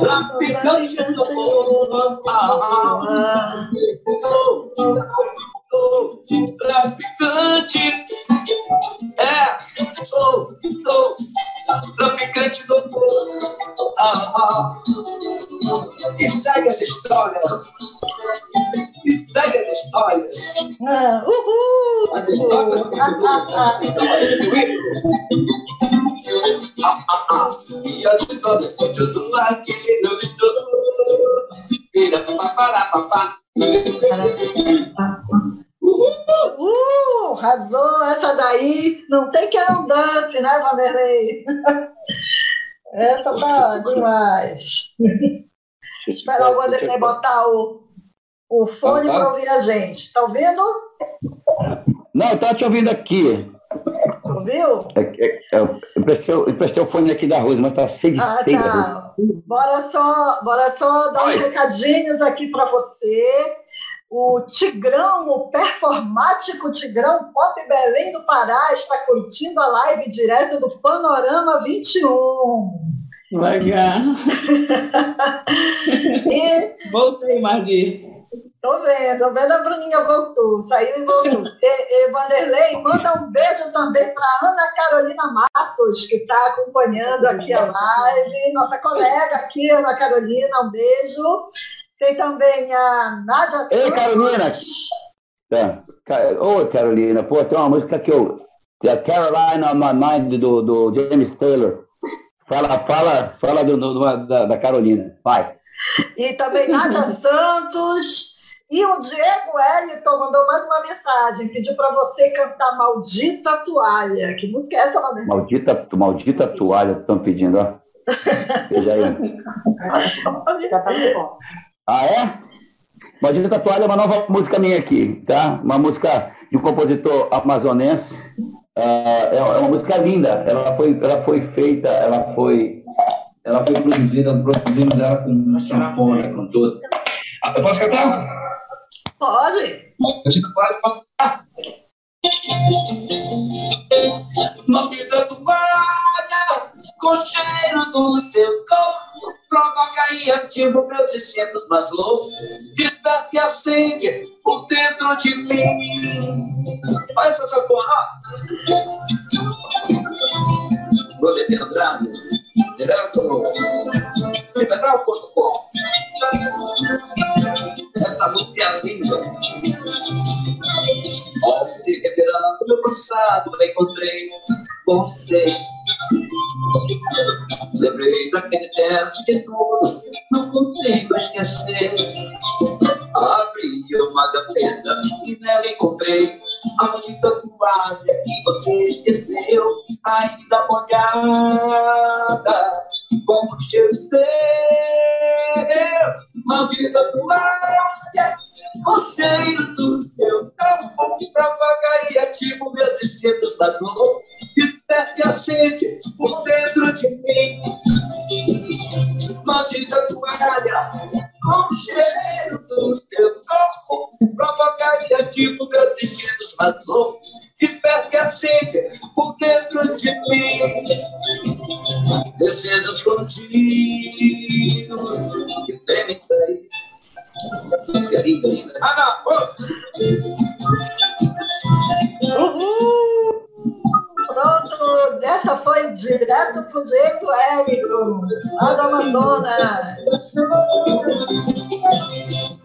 traficante do. Ah, sou, sou traficante. É, sou, sou traficante do. Ah, e segue as histórias. Segue as histórias. Ah, uhul! Ah, ah, ah. E as histórias continuam aqui no estudo. Vira papá, papá. Uh, arrasou essa daí. Não tem que não dance, né, Vanderlei? Essa tá demais. Esperar o Vanderlei botar o, o fone para ouvir a gente. Tá ouvindo? Não, eu tô te ouvindo aqui. Ouviu? É, é, é, eu, prestei, eu prestei o fone aqui da Rosa, mas tá cheio de Ah, tá. Bora só, bora só dar uns Oi. recadinhos aqui para você. O Tigrão, o performático Tigrão Pop Belém do Pará, está curtindo a live direto do Panorama 21. Legal. E Voltei, Marli. Tô vendo, tô vendo a Bruninha voltou, saiu e voltou. E, e Vanderlei, manda um beijo também para Ana Carolina Matos, que está acompanhando aqui a live. Nossa colega aqui, Ana Carolina, um beijo. Tem também a Nádia Ei. Carolina! É, Oi, Carolina. Pô, tem uma música que eu. é Caroline on My Mind, do, do James Taylor. Fala, fala, fala do, do- da, da Carolina. Vai. E também Nádia Santos. E o Diego Wellington mandou mais uma mensagem, pediu para você cantar Maldita Toalha. Que música é essa, Mané? Maldita, maldita Toalha, estão pedindo, ó. Veja aí. Ah, é? Maldita Toalha é uma nova música minha aqui, tá? Uma música de um compositor amazonense. Uh, é uma música linda. Ela foi, ela foi feita, ela foi, ela foi produzida, produzimos ela com sanfona, com tudo. Ah, eu posso cantar? Pode. Maldita Toalha, posso cantar? Maldita Toalha, com cheiro do seu corpo, provoca e ativa meus instintos mais loucos, desperta e acende por dentro de mim. Faz essa porra. Vou Andrade, direto, liberar o corpo. Essa música é linda. Ontem, revirando meu passado, encontrei você. Lembrei daquele tempo desnudo, não consigo esquecer. Abri uma gaveta e nela encontrei a maldita toalha que você esqueceu, ainda molhada, como cheiro seu. Maldita toalha o cheiro do seu corpo propagaria tipo meus instintos mais loucos. Desperta e acende por dentro de mim. Maldita toalha, o cheiro do seu corpo provocaria tipo meus instintos mais loucos. Desperta e acende por dentro de mim. Desejos contidos que temem sair Música linda, linda. Ah, Uhul! Pronto, essa foi direto pro Diego Érico, lá do Amazonas.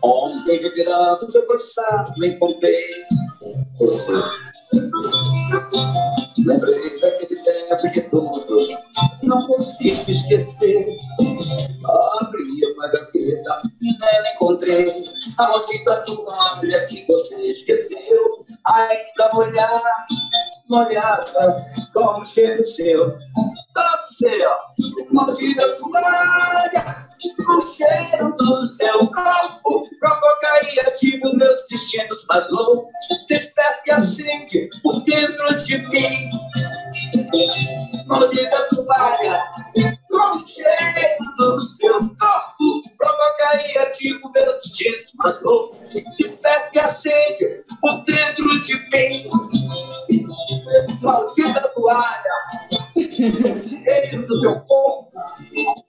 Ontem, revirando teu passado, me encontrei você. Lembrei daquele tempo de tudo, não consigo esquecer. Abri uma gaveta e nela encontrei a maldita toalha que você esqueceu. Ainda molhada, molhada, como cheiro seu. Todo seu, maldita toalha o cheiro do seu corpo provocaria tipo meus destinos mais loucos. Desperta e acende por dentro de mim. Maldita toalha, com o cheiro do seu corpo provocaria tipo meus destinos mais loucos. Desperta e acende por dentro de mim. Maldita toalha, cheiro do meu corpo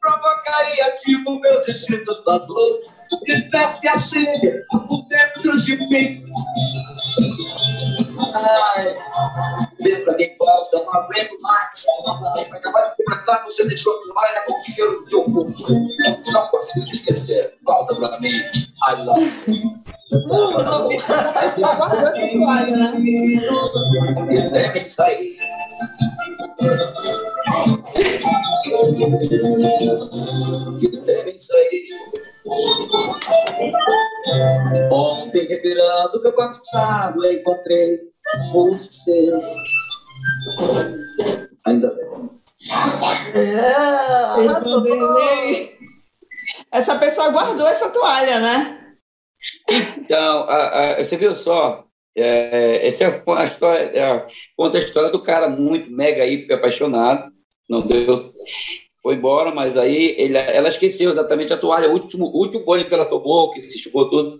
provocaria tipo meus instintos das loucos. Desperta e acende por dentro de mim. Ai, lembra quem falsa, não aguento mais. Acabar de completar, você deixou de malha com o cheiro do teu corpo. Não consigo te esquecer. Volta pra mim. I love you. O noviço parece que tá guardando toalha, né? Sair. Devem sair. Ontem, revirando meu passado, encontrei você. Ainda bem. É. Essa pessoa guardou essa toalha, né? Então, a- a- você viu só? É, essa é a história, é, conta a história do cara muito mega hiper apaixonado. Não deu, foi embora, mas aí ele- ela esqueceu exatamente a toalha, o último, último banho que ela tomou, que se chupou tudo,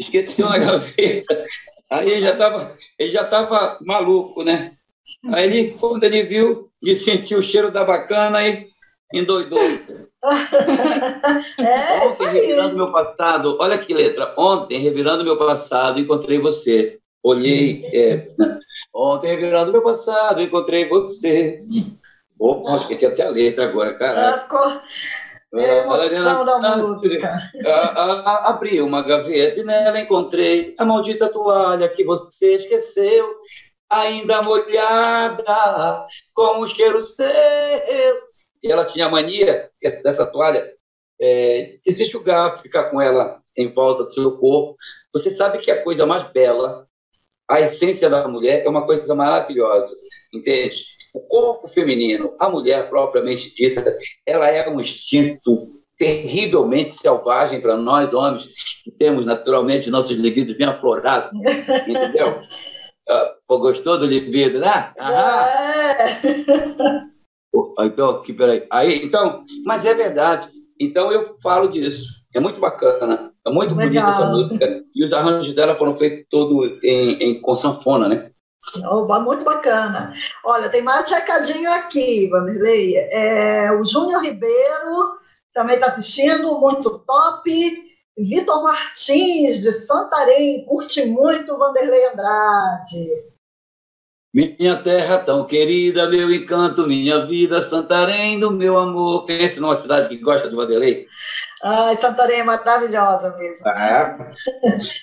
esqueceu na gaveta. Aí ele já estava, ele já estava maluco, né? Aí ele, quando ele viu, ele sentiu o cheiro da bacana e endoidou. É, Ontem, revirando meu passado, olha que letra. Ontem, revirando meu passado, encontrei você. Olhei. é, ontem, revirando meu passado, encontrei você. Opa, esqueci até a letra agora, Ah, cara. ficou é a emoção da música. Abri uma gaveta e nela encontrei a maldita toalha que você esqueceu, ainda molhada, com o cheiro seu. E ela tinha mania essa- dessa toalha, é, de se enxugar, ficar com ela em volta do seu corpo. Você sabe que a coisa mais bela, a essência da mulher, é uma coisa maravilhosa, entende? O corpo feminino, a mulher propriamente dita, ela é um instinto terrivelmente selvagem para nós, homens, que temos naturalmente nossos libidos bem aflorados, entendeu? Pô, gostou do libido, né? Aham. É. Então, aqui, peraí. Aí, então, mas é verdade. Então eu falo disso. É muito bacana. É muito Legal. bonita essa música. E os arranjos dela foram feitos todo em, em, com sanfona, né? Oba, muito bacana. Olha, tem mais recadinho aqui, Vanderlei. É, o Júnior Ribeiro também está assistindo, muito top. Vitor Martins, de Santarém, curte muito Vanderlei Andrade. Minha terra tão querida, meu encanto, minha vida, Santarém do meu amor. Pense numa cidade que gosta de Vanderlei. Ai, Santarém é maravilhosa mesmo. É.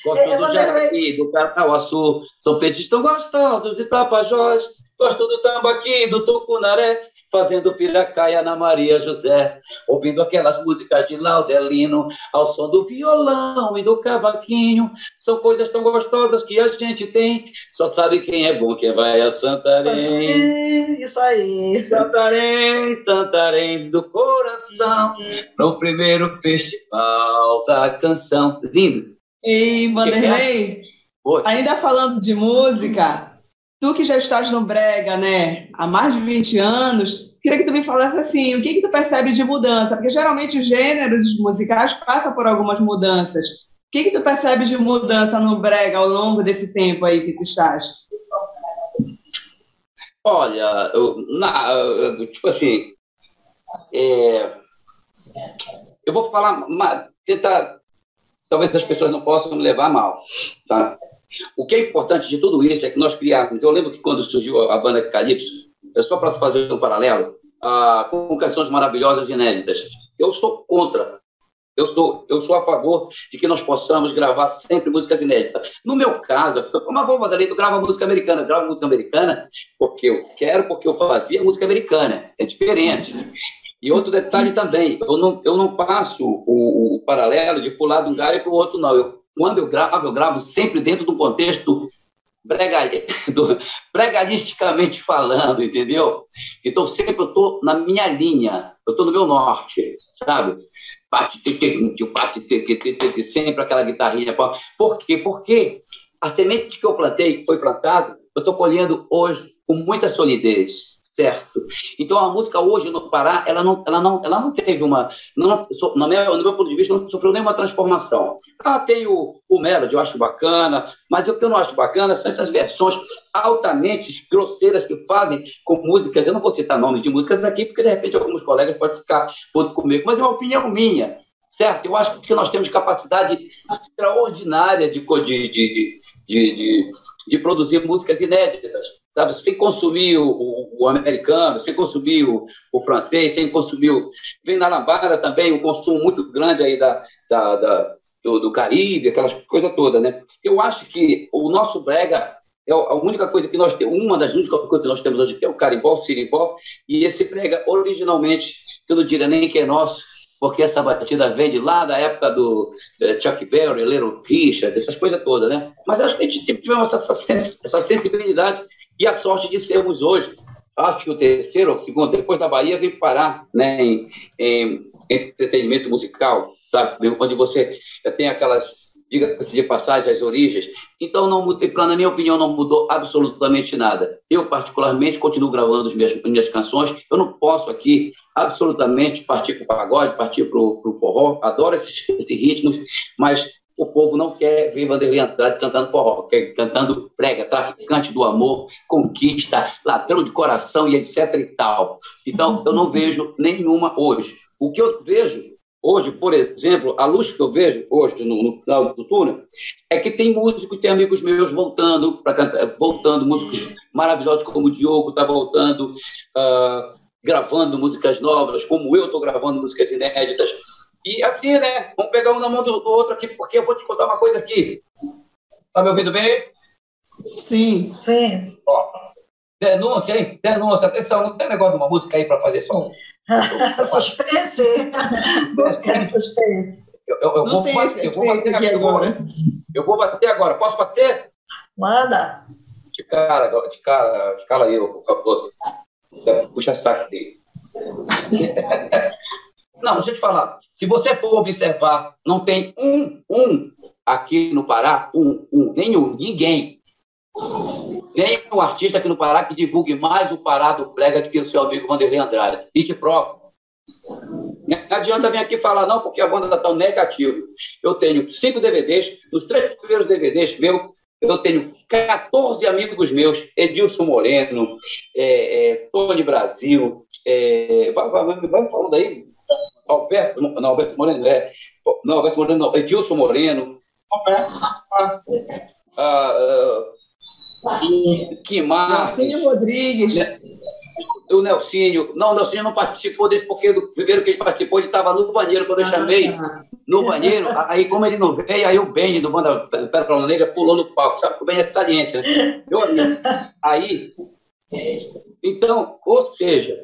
Gosto é, do Jaraqui, do Carauaçu, são peitos tão gostosos de Tapajós. Gosto do tambaqui, do tucunaré, fazendo piracaia na Maria José, ouvindo aquelas músicas de Laudelino, ao som do violão e do cavaquinho. São coisas tão gostosas que a gente tem, só sabe quem é bom, quem vai a Santarém. Isso aí. Santarém, Santarém do coração, no primeiro festival da canção. Lindo. Ei, Vanderlei, ainda falando de música, Tu que já estás no Brega, né, há mais de 20 anos, queria que tu me falasse assim, o que que tu percebe de mudança? Porque geralmente os gêneros musicais passam por algumas mudanças. O que que tu percebe de mudança no Brega ao longo desse tempo aí que tu estás? Olha, eu, na, tipo assim, é, eu vou falar, tentar, talvez as pessoas não possam me levar mal, sabe? O que é importante de tudo isso é que nós criamos. Eu lembro que quando surgiu a banda Calypso, é só para fazer um paralelo, ah, com canções maravilhosas e inéditas. Eu estou contra. Eu sou, eu sou a favor de que nós possamos gravar sempre músicas inéditas. No meu caso, como a vovó ali, tu grava música americana, grava música americana porque eu quero, porque eu fazia música americana. É diferente. E outro detalhe também, eu não, eu não passo o, o paralelo de pular de um galho para o outro, não. Eu quando eu gravo, eu gravo sempre dentro do contexto bregali, falando, entendeu? Então, sempre eu estou na minha linha, eu estou no meu norte, sabe? Parte, parte, sempre aquela guitarrinha. Por quê? Porque a semente que eu plantei, que foi plantada, eu estou colhendo hoje com muita solidez certo. Então a música hoje no Pará, ela não, ela não, ela não teve uma, não, no, meu, no meu ponto de vista, não sofreu nenhuma transformação. Ah, tem o, o Melody, eu acho bacana, mas o que eu não acho bacana são essas versões altamente grosseiras que fazem com músicas, eu não vou citar nomes de músicas aqui, porque de repente alguns colegas podem ficar puto comigo, mas é uma opinião minha certo? Eu acho que nós temos capacidade extraordinária de, de, de, de, de produzir músicas inéditas, sabe? Sem consumir o, o, o americano, sem consumir o, o, francês, sem consumir o... Vem na lambada também um consumo muito grande aí da, da, da do, do, Caribe, aquelas coisas todas, né? Eu acho que o nosso brega é a única coisa que nós temos, uma das únicas coisas que nós temos hoje é o carimbó, o sirimbó, e esse brega originalmente, que eu não diria nem que é nosso, porque essa batida vem de lá da época do uh, Chuck Berry, Little Richard, essas coisas todas, né? Mas acho que a gente tivemos essa, essa sensibilidade e a sorte de sermos hoje. Acho que o terceiro ou segundo, depois da Bahia, veio parar né, em, em entretenimento musical, sabe? onde você tem aquelas diga-se de passagem, as origens. Então, não, na minha opinião, não mudou absolutamente nada. Eu, particularmente, continuo gravando as minhas, minhas canções. Eu não posso aqui absolutamente partir para o pagode, partir para o forró. Adoro esses, esses ritmos, mas o povo não quer ver Vanderlei Andrade cantando forró, quer cantando prega, traficante do amor, conquista, ladrão de coração e etc e tal. Então, eu não vejo nenhuma hoje. O que eu vejo Hoje, por exemplo, a luz que eu vejo hoje no, no final do túnel é que tem músicos, tem amigos meus voltando para cantar, voltando, músicos maravilhosos como o Diogo está voltando, uh, gravando músicas novas, como eu estou gravando músicas inéditas. E assim, né? Vamos pegar um na mão do, do outro aqui, porque eu vou te contar uma coisa aqui. Tá me ouvindo bem? Sim. Sim. Ó, denúncia, hein? Denúncia, atenção, não tem negócio de uma música aí para fazer som? suspense. Busca suspense. Eu, eu, eu vou bater, eu vou bater aqui agora. Eu vou bater agora. Posso bater? Manda. De cara, de cara, de cara aí, o caposo. Puxa saco dele. Não, deixa eu te falar. Se você for observar, não tem um, um aqui no Pará, um, um, nenhum, ninguém. Nem um artista aqui no Pará que divulgue mais o Pará do Prega do que o seu amigo Vanderlei Andrade. E te provo. Não adianta vir aqui falar, não, porque a banda está tão negativa. Eu tenho cinco DVDs, nos três primeiros DVDs meu, eu tenho 14 amigos meus, Edilson Moreno, é, é, Tony Brasil, é, vai, vai, vai, falando aí, Alberto, não, Alberto Moreno, é, não, Alberto Moreno, não, Edilson Moreno, Alberto, ah, ah, Quimar, Marcinho Rodrigues, né? o Nelsinho. Não, o Nelsinho não participou desse, porque do primeiro que ele participou, ele estava no banheiro quando eu ah, chamei. Tá. No banheiro, aí como ele não veio, aí o Benny do Banda Pérola Negra pulou no palco, sabe que o Benny é saliente, né? Meu amigo. Aí, então, ou seja,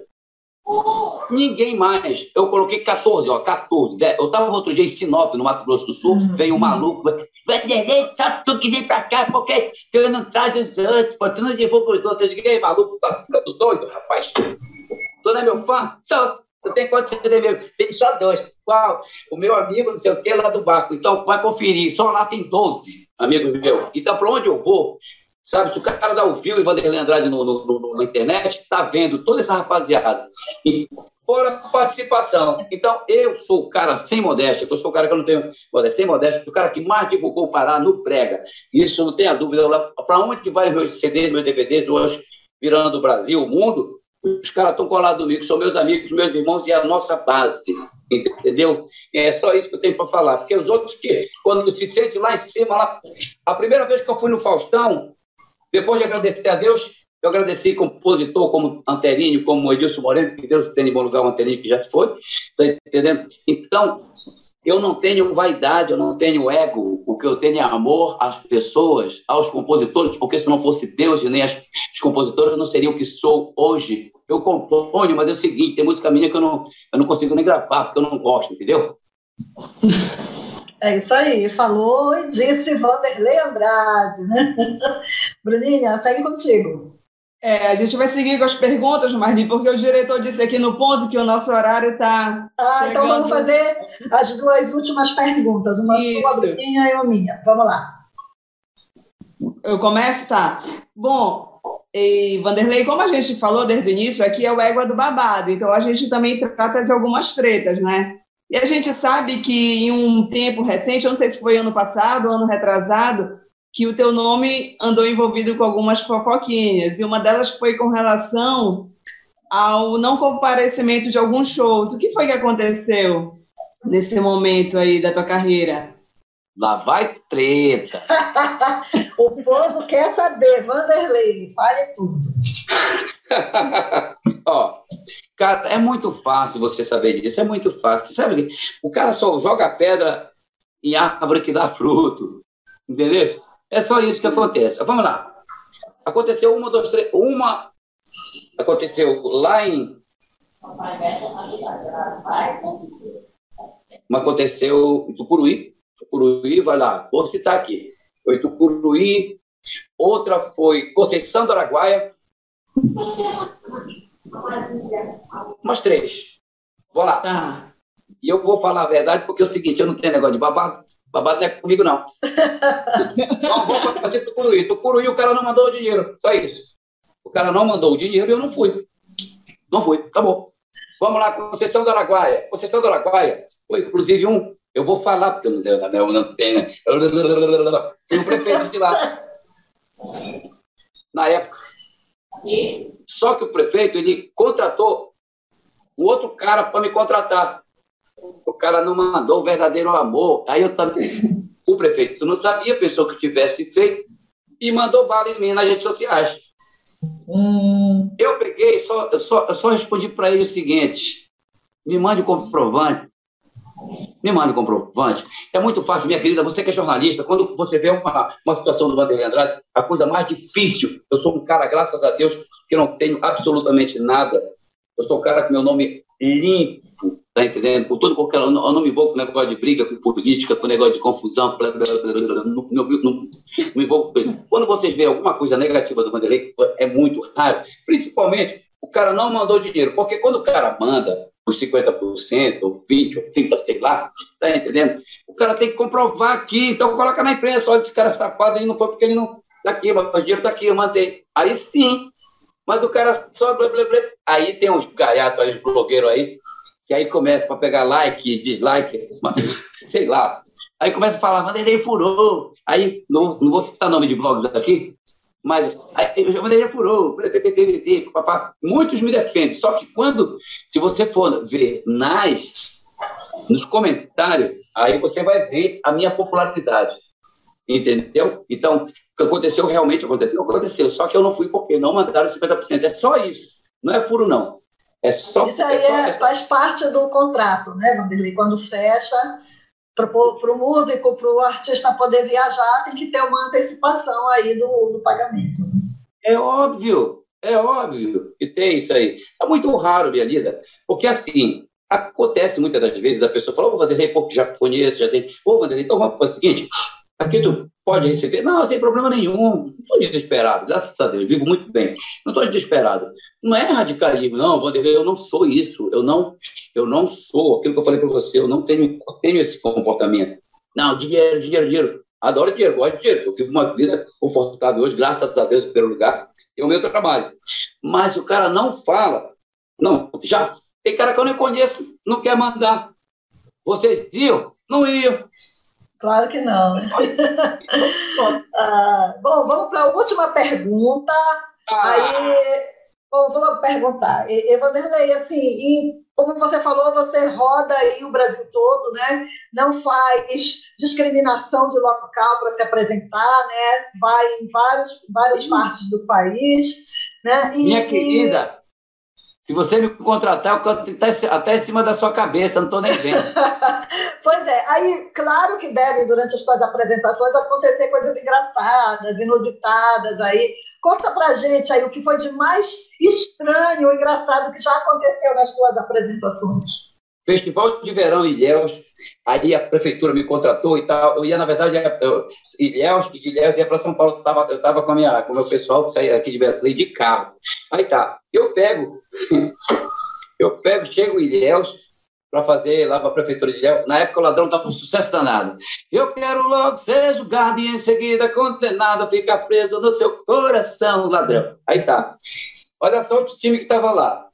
Ninguém mais. Eu coloquei 14, ó, 14. Eu estava outro dia em Sinop, no Mato Grosso do Sul, uhum. veio um maluco, Vanderlei, só tu que vem pra cá, porque tu não traz os outros, pô, tu não divulga os outros. Eu digo, maluco, tá ficando doido, rapaz? Tu não é meu fã? Então, eu tenho quantos CD mesmo? Tem só dois. Qual? O meu amigo, não sei o que, lá do barco. Então, vai conferir. Só lá tem 12 amigos meus. Então, para onde eu vou, Sabe, se o cara dá o fio e Vanderlei Andrade no, no, no, na internet, está vendo toda essa rapaziada. E fora participação. Então, eu sou o cara sem modéstia, eu sou o cara que eu não tenho modéstia, sem modéstia, o cara que mais divulgou o Pará no Prega. Isso não tem a dúvida. Para onde vai meus CDs, meus DVDs hoje, virando o Brasil, o mundo? Os caras estão colados comigo, são meus amigos, meus irmãos e a nossa base. Entendeu? É só isso que eu tenho para falar. Porque os outros que, quando se sente lá em cima, lá... a primeira vez que eu fui no Faustão, depois de agradecer a Deus, eu agradeci compositor como Anterinho, como Edilson Moreno, que Deus tenha em bom lugar o Anterinho que já se foi, está entendendo? Então, eu não tenho vaidade, eu não tenho ego, o que eu tenho é amor às pessoas, aos compositores, porque se não fosse Deus e nem as, os compositores, eu não seria o que sou hoje. Eu componho, mas é o seguinte, tem música minha que eu não, eu não consigo nem gravar, porque eu não gosto, entendeu? É isso aí, falou e disse Vanderlei Andrade, né? Bruninha, pegue contigo. É, a gente vai seguir com as perguntas, Marli, porque o diretor disse aqui no ponto que o nosso horário está. Ah, chegando... então vamos fazer as duas últimas perguntas, uma Isso. sua, Bruninha, e uma minha. Vamos lá. Eu começo, tá? Bom, e Vanderlei, como a gente falou desde o início, aqui é o égua do babado, então a gente também trata de algumas tretas, né? E a gente sabe que em um tempo recente, eu não sei se foi ano passado, ano retrasado, que o teu nome andou envolvido com algumas fofoquinhas, e uma delas foi com relação ao não comparecimento de alguns shows. O que foi que aconteceu nesse momento aí da tua carreira? Lá vai treta. o povo quer saber, Vanderlei, fale tudo. Ó, cara, é muito fácil você saber disso, é muito fácil. Sabe, o cara só joga pedra em árvore que dá fruto, entendeu? É só isso que acontece. Vamos lá. Aconteceu uma, duas, três, uma aconteceu lá em uma aconteceu em Tucuruí, Tucuruí, vai lá, vou citar aqui. Foi Tucuruí, outra foi Conceição do Araguaia, Umas três. Vou lá. Tá. E eu vou falar a verdade porque é o seguinte, eu não tenho negócio de babado. Babado não é comigo, não. não vou fazer tucuruí. Tucuruí, o cara não mandou o dinheiro. Só isso. O cara não mandou o dinheiro e eu não fui. Não fui. Acabou. Vamos lá, Conceição do Araguaia. Conceição do Araguaia. Foi, inclusive, um... Eu vou falar, porque eu não tenho... Eu não tenho Fui o prefeito de lá. Na época. Só que o prefeito ele contratou um outro cara para me contratar. O cara não mandou o verdadeiro amor. Aí eu também. O prefeito não sabia, pensou que tivesse feito e mandou bala em mim nas redes sociais. Hum. Eu peguei, só, eu, só, eu só respondi para ele o seguinte: me mande o comprovante me mande comprovante. É muito fácil, minha querida, você que é jornalista, quando você vê uma, uma situação do Vanderlei Andrade, a coisa mais difícil, eu sou um cara, graças a Deus, que não tenho absolutamente nada. Eu sou um cara que meu nome limpo, tá entendendo? Por todo qualquer. Eu não, me envolvo com negócio de briga, com política, com negócio de confusão, blá, blá, blá, não, não, não, me envolvo com isso. Quando vocês veem alguma coisa negativa do Vanderlei, é muito raro, principalmente o cara não mandou dinheiro, porque quando o cara manda os 50%, ou 20%, ou 30%, sei lá, tá entendendo? O cara tem que comprovar aqui, então coloca na imprensa, olha, esse cara está safado aí não foi porque ele não. Tá aqui, mas o dinheiro tá aqui, eu mandei. Aí sim, mas o cara só blá, blá, blá. Aí tem uns gaiatos aí, uns blogueiros aí, que aí começa para pegar like, dislike, sei lá. Aí começa a falar, Vanderlei furou. Aí, não, não vou citar nome de blogs aqui, mas aí, Vanderlei furou, papá. muitos me defendem. Só que quando, se você for ver nas, nos comentários, aí você vai ver a minha popularidade. Entendeu? Então, o que aconteceu realmente aconteceu, aconteceu. Só que eu não fui porque não mandaram 50%. É só isso. Não é furo, não. É só, isso aí é só, é, faz parte do contrato, né, Vanderlei? Quando fecha, para o músico, para o artista poder viajar, tem que ter uma antecipação aí do, do pagamento. É óbvio, é óbvio que tem isso aí. É muito raro, minha lida, porque assim, acontece muitas das vezes da pessoa falar, ô Vanderlei, pô, já conheço, já tem. Ô Vanderlei, então vamos fazer o seguinte, Aqui tu pode receber? Não, sem problema nenhum. Não estou desesperado, graças a Deus, vivo muito bem. Não estou desesperado. Não é radicalismo, não, Vanderlei, eu não sou isso. Eu não, eu não sou aquilo que eu falei para você, eu não tenho, tenho esse comportamento. Não, dinheiro, dinheiro, dinheiro. Adoro dinheiro, gosto de dinheiro. Eu vivo uma vida confortável hoje, graças a Deus, em primeiro lugar, é o meu trabalho. Mas o cara não fala. Não, já tem cara que eu nem conheço, não quer mandar. Vocês iam? Não iam. Claro que não. Ah, bom, vamos para a última pergunta. Ah. Aí, bom, vou logo perguntar. Evanderlei, assim, e como você falou, você roda aí o Brasil todo, né? Não faz discriminação de local para se apresentar, né? Vai em vários, várias partes do país, né? E, Minha querida, se você me contratar, eu canto até em cima da sua cabeça, não estou nem vendo. pois é, aí, claro que deve, durante as suas apresentações, acontecer coisas engraçadas, inusitadas aí. Conta pra gente aí o que foi de mais estranho engraçado que já aconteceu nas suas apresentações. Festival de Verão Ilhéus, aí a prefeitura me contratou e tal. Eu ia, na verdade, eu, Ilhéus, de Ilhéus ia para São Paulo. Tava, eu tava com, com o meu pessoal, saí aqui de Belém de carro. Aí tá, eu pego, eu pego, chego em Ilhéus para fazer lá para a prefeitura de Ilhéus. Na época o ladrão estava um sucesso danado. Eu quero logo ser julgado e em seguida condenado, ficar preso no seu coração, ladrão. Aí tá. Olha só o time que estava lá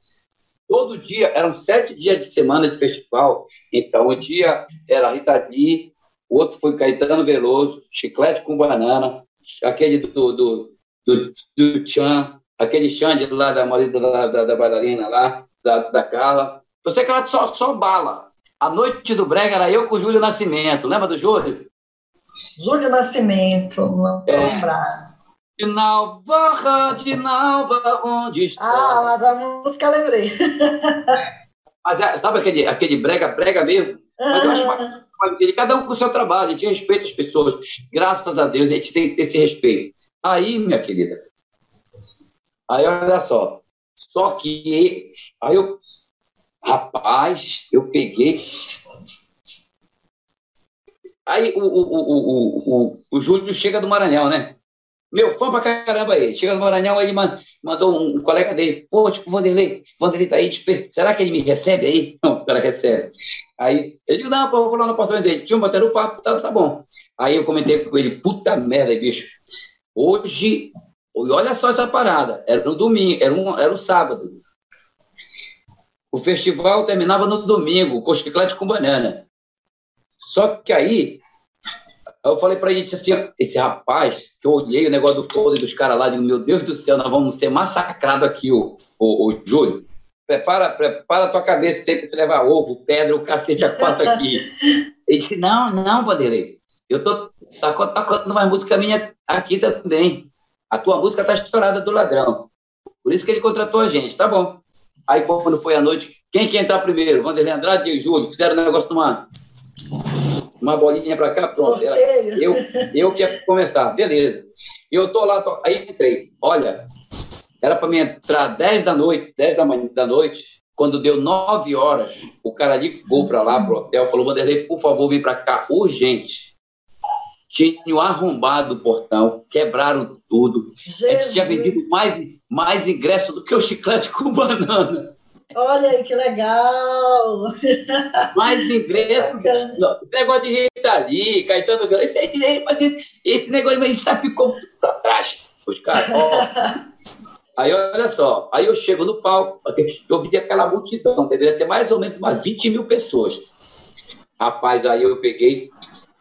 todo dia, eram sete dias de semana de festival, então um dia era Rita Lee, o outro foi Caetano Veloso, Chiclete com Banana, aquele do, do, do, do Chan, aquele Xande lá da marido da, da, da bailarina lá, da, da Carla. Eu sei que era só, só bala. A noite do Brega era eu com o Júlio Nascimento. Lembra do Júlio? Júlio Nascimento, não é. lembrado. Dinalva, Dinalva, onde está? Ah, mas a música eu lembrei. Mas é, sabe aquele, aquele brega, brega mesmo? Mas eu acho ah. cada um com o seu trabalho, a gente respeita as pessoas. Graças a Deus, a gente tem que ter esse respeito. Aí, minha querida, aí olha só. Só que aí eu, rapaz, eu peguei. Aí o, o, o, o, o, o Júlio chega do Maranhão, né? Meu fã pra caramba aí. Chega no Maranhão, ele mandou um colega dele, pô, tipo, Vanderlei, Vanderlei tá aí, tipo, será que ele me recebe aí? Não, o cara recebe. Aí, ele disse, não, pô, vou lá no apartamento dele. Tinha um bater o papo, tá, tá bom. Aí eu comentei com ele, puta merda, bicho. Hoje, olha só essa parada, era no domingo, era um, era um sábado. O festival terminava no domingo, com chiclete com banana. Só que aí, eu falei para ele, disse assim, esse rapaz, que eu olhei o negócio do todo dos caras lá, digo, meu Deus do céu, nós vamos ser massacrados aqui, o, o, o Júlio. Prepara, prepara a tua cabeça, tem que levar ovo, pedra, o cacete a quatro aqui. Ele disse, não, não, Vanderlei, eu tô tá, tocando uma música minha aqui também. A tua música tá estourada do ladrão. Por isso que ele contratou a gente, tá bom. Aí quando foi a noite, quem quer entrar primeiro? Vanderlei Andrade e Júlio, fizeram um negócio numa uma bolinha para cá, pronto. Era, eu, eu que ia começar, beleza. Eu tô lá, tô, aí entrei. Olha, era para mim entrar 10 da noite, 10 da, manhã, da noite, Quando deu nove horas, o cara ligou para lá, pro hotel, falou: Vanderlei, por favor, vem para cá urgente. Tinham arrombado o portão, quebraram tudo. Jesus. A gente tinha vendido mais, mais ingresso do que o chiclete com banana. Olha aí que legal! Mais ingresso. Não, esse negócio de Rita ali, Caetano Veloso, esse, esse, mas esse, esse negócio mas sabe como para trás. Os caras, ó. Aí olha só, aí eu chego no palco, eu vi aquela multidão, deveria ter mais ou menos umas 20 mil pessoas. Rapaz, aí eu peguei,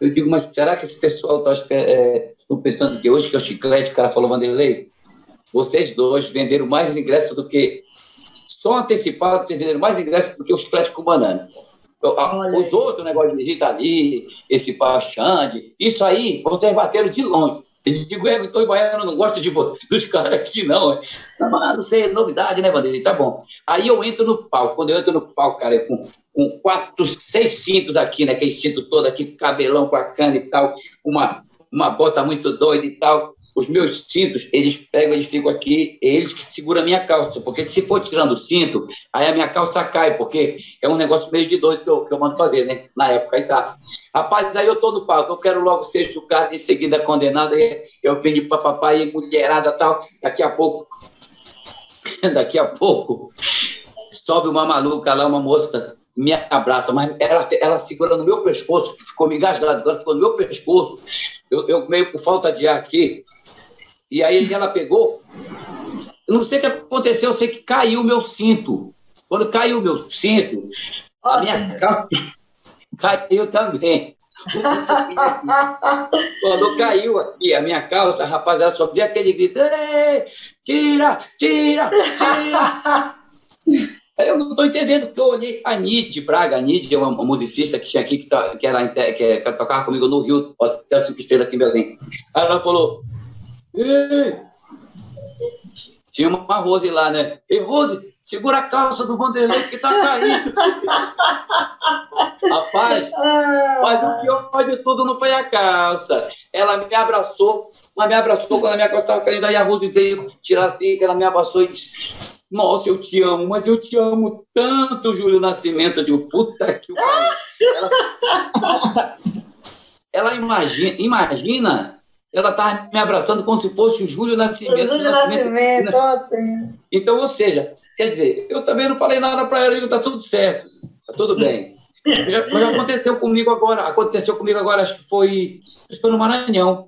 eu digo, mas será que esse pessoal está é, pensando que hoje que é o chiclete, o cara falou, Vanderlei, vocês dois venderam mais ingressos do que. Só antecipado, vocês venderam mais ingressos do que o chiclete com banana. Olha os outros negócios de Rita ali, esse Pachande, isso aí, vocês bateram de longe. Eu digo, é, então, Baiano, não gosto de, dos caras aqui, não. Mas não sei, novidade, né, Vanderlei? Tá bom. Aí eu entro no palco. Quando eu entro no palco, cara, com, com quatro, seis cintos aqui, né? Aquele cinto todo aqui, cabelão com a cana e tal, uma, uma bota muito doida e tal. Os meus cintos, eles pegam, eles ficam aqui, eles que seguram a minha calça, porque se for tirando o cinto, aí a minha calça cai, porque é um negócio meio de doido que eu, que eu mando fazer, né? Na época e tá. Rapaz, aí eu tô no palco, eu quero logo ser julgado, em seguida condenado, aí eu pedi pra papai e mulherada tal, daqui a pouco, daqui a pouco, sobe uma maluca lá, uma moça, me abraça, mas ela, ela segura no meu pescoço, ficou me engasgado, agora ficou no meu pescoço, eu, eu meio com falta de ar aqui, e aí ela pegou, eu não sei o que aconteceu, eu sei que caiu o meu cinto. Quando caiu o meu cinto, a minha calça caiu também. Quando caiu aqui a minha calça, a rapaziada só via aquele grito: "Ei, tira, tira, tira. Eu não estou entendendo, porque eu olhei a Nid Braga, a Nid é uma, uma musicista que tinha aqui, que, to- que, era, que, que tocava comigo no Rio, Hotel Cinco Estrelas aqui em Belém. Aí ela falou, Ei! Tinha uma Rose lá, né? Ei, Rose, segura a calça do Vanderlei que tá caindo. Rapaz, mas o pior de tudo não foi a calça. Ela me abraçou, mas me abraçou quando a minha calça estava caindo. Aí a Rose veio tirar assim, que ela me abraçou e disse: Nossa, eu te amo, mas eu te amo tanto, Júlio Nascimento. Eu digo, puta que o pariu. Ela, ela imagina, imagina, ela estava me abraçando como se fosse o Júlio Nascimento. Júlio Nascimento, assim. Então, ou seja, quer dizer, eu também não falei nada para ela, está tudo certo, está tudo bem. Já- Mas aconteceu comigo agora, aconteceu comigo agora, acho que foi, foi no Maranhão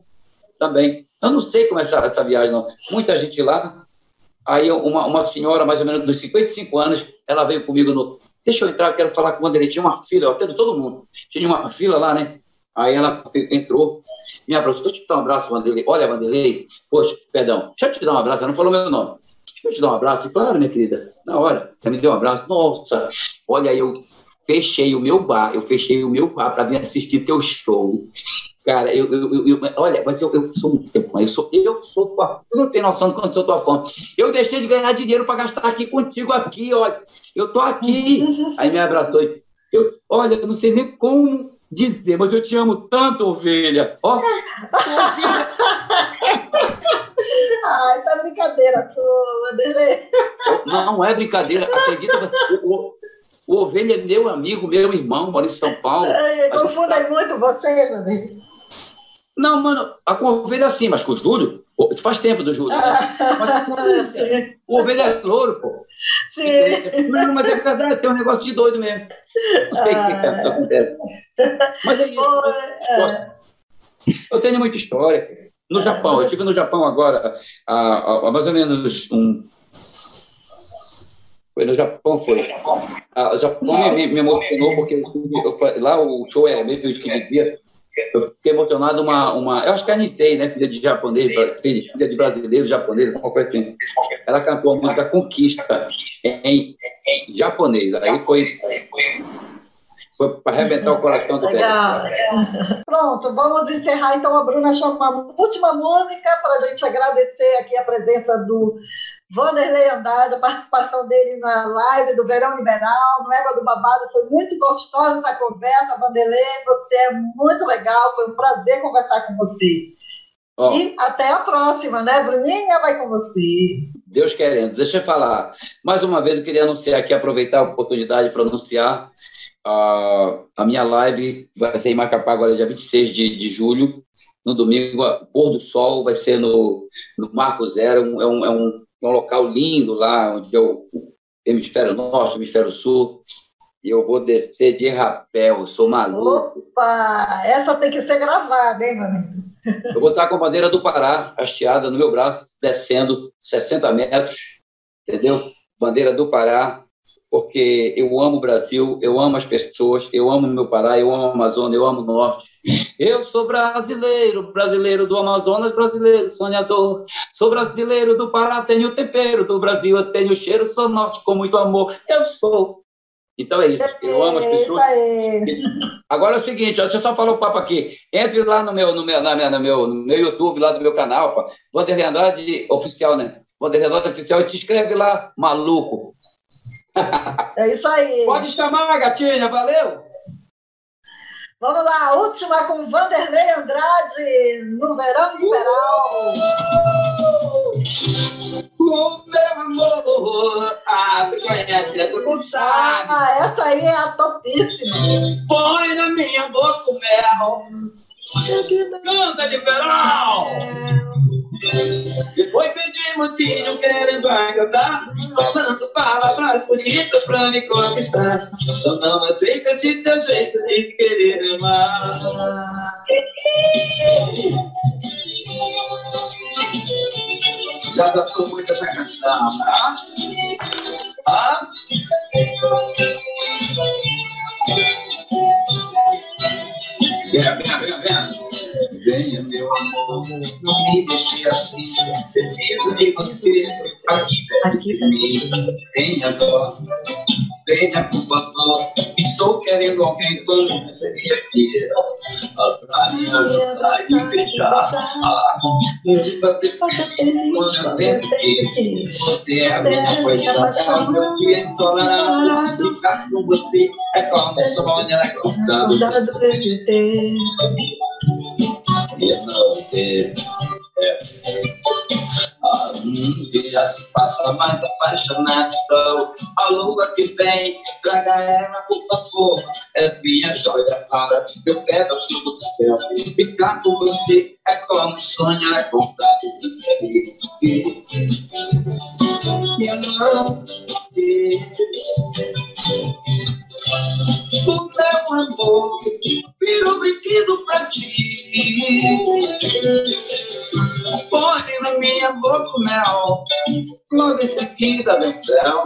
também. Eu não sei como é essa, essa viagem, não. Muita gente lá. Aí uma, uma senhora, mais ou menos dos 55 anos, ela veio comigo no. Deixa eu entrar, eu quero falar com o Vanderlei. Tinha uma fila, eu atendo todo mundo. Tinha uma fila lá, né? Aí ela entrou, me abraçou. Deixa eu te dar um abraço, Vanderlei. Olha, Vanderlei, poxa, perdão, deixa eu te dar um abraço. Ela não falou meu nome. Deixa eu te dar um abraço. Claro, minha querida. Na hora, você me deu um abraço. Nossa, olha, eu fechei o meu bar, eu fechei o meu bar para vir assistir teu show. Cara, eu, eu, eu- olha, mas eu, eu sou muito fã, eu sou, eu sou tua, tu não tem noção de quanto eu sou tua fã. Eu deixei de ganhar dinheiro para gastar aqui contigo aqui, olha, eu tô aqui. Aí me abraçou e eu, olha, eu não sei nem como dizer, mas eu te amo tanto, ovelha. Ó, Ai, tá brincadeira, tu, Vanderlei. não é brincadeira, acredita, o, o, ovelha é meu amigo, meu irmão, mora em São Paulo. Ai, Confundem muito vocês, Vanderlei. Não, mano, a ovelha sim, mas com o Júlio, faz tempo do Júlio. né? O ovelha é louro, pô. sim. Não, mas é verdade, tem um negócio de doido mesmo. Não sei o que, que acontece. Mas é isso. É. Eu tenho muita história. No Japão, eu estive no Japão agora, há, há- mais ou menos um. Foi no Japão, foi. Ah, o Japão me, me, emocionou, porque eu eu lá o show é meio que dia. Eu fiquei emocionado, uma, uma. Eu acho que a Nitei, né? Filha de japonês, filha de brasileiro, japonês, alguma coisa assim. Ela cantou a música Conquista em, em japonês. Aí foi. Foi para arrebentar o coração do. Legal. Pronto, vamos encerrar então. A Bruna chama uma última música para a gente agradecer aqui a presença do Vanderlei Andrade, a participação dele na live do Verão Liberal, no Égua do Babado. Foi muito gostosa essa conversa, Vanderlei. Você é muito legal, foi um prazer conversar com você. E até a próxima, né? Bruninha vai com você. Deus querendo. Deixa eu falar. Mais uma vez, eu queria anunciar aqui, aproveitar a oportunidade para anunciar a, a minha live. Vai ser em Macapá agora, dia 26 de, de julho. No domingo, pôr do sol vai ser no, no Marco Zero. É um, é um, um local lindo lá, onde o hemisfério norte, hemisfério sul. E eu vou descer de rapel, sou maluco. Opa! Essa tem que ser gravada, hein, meu amigo? Eu vou estar com a bandeira do Pará hasteada no meu braço, descendo 60 metros, entendeu? Bandeira do Pará, porque eu amo o Brasil, eu amo as pessoas, eu amo o meu Pará, eu amo a Amazônia, eu amo o Norte. Eu sou brasileiro, brasileiro do Amazonas, brasileiro sonhador. Sou brasileiro do Pará, tenho o tempero do Brasil, eu tenho o cheiro, sou norte com muito amor. Eu sou então é isso. Eu amo as pessoas. Agora é o seguinte, ó, você só falou o papo aqui. Entre lá no meu, no meu, na minha, no meu, no meu YouTube, lá do meu canal, pá. Vanderlei Andrade Oficial, né? Vanderlei Andrade Oficial, e se inscreve lá, maluco. É isso aí. Pode chamar, gatinha, valeu? Vamos lá, última com Vanderlei Andrade, no Verão Liberal. O meu amor, conhece, tu não sabe. Ah, essa aí é a topíssima. Põe na minha boca o mel. Canta de verão. Depois pedi motinho querendo agradar, falando palavras bonitas pra me conquistar. Só não aceita esse teu jeito de querer amar. Já dançou muito essa canção, tá? Ah? Venha, venha, venha, venha. Venha, meu amor, não me deixe assim. Preciso de você perto de mim. Venha agora, venha por favor. Estou querendo alguém como você queira. Pra me ajudar e beijar. Ah, me fazer feliz quando eu penso que você é a minha coisa. Meu dia ensolarado, ficar com você é como sonho acordado. de ter. E não ter. É. Um dia se passa mais apaixonado estou. A lua que vem, traga ela, por favor. És minha joia rara, meu pedaço do céu. Ficar com você é como sonhar acordado. E não ter. O meu amor virou brinquedo pra ti. Põe na minha boca o mel, logo em seguida vem céu.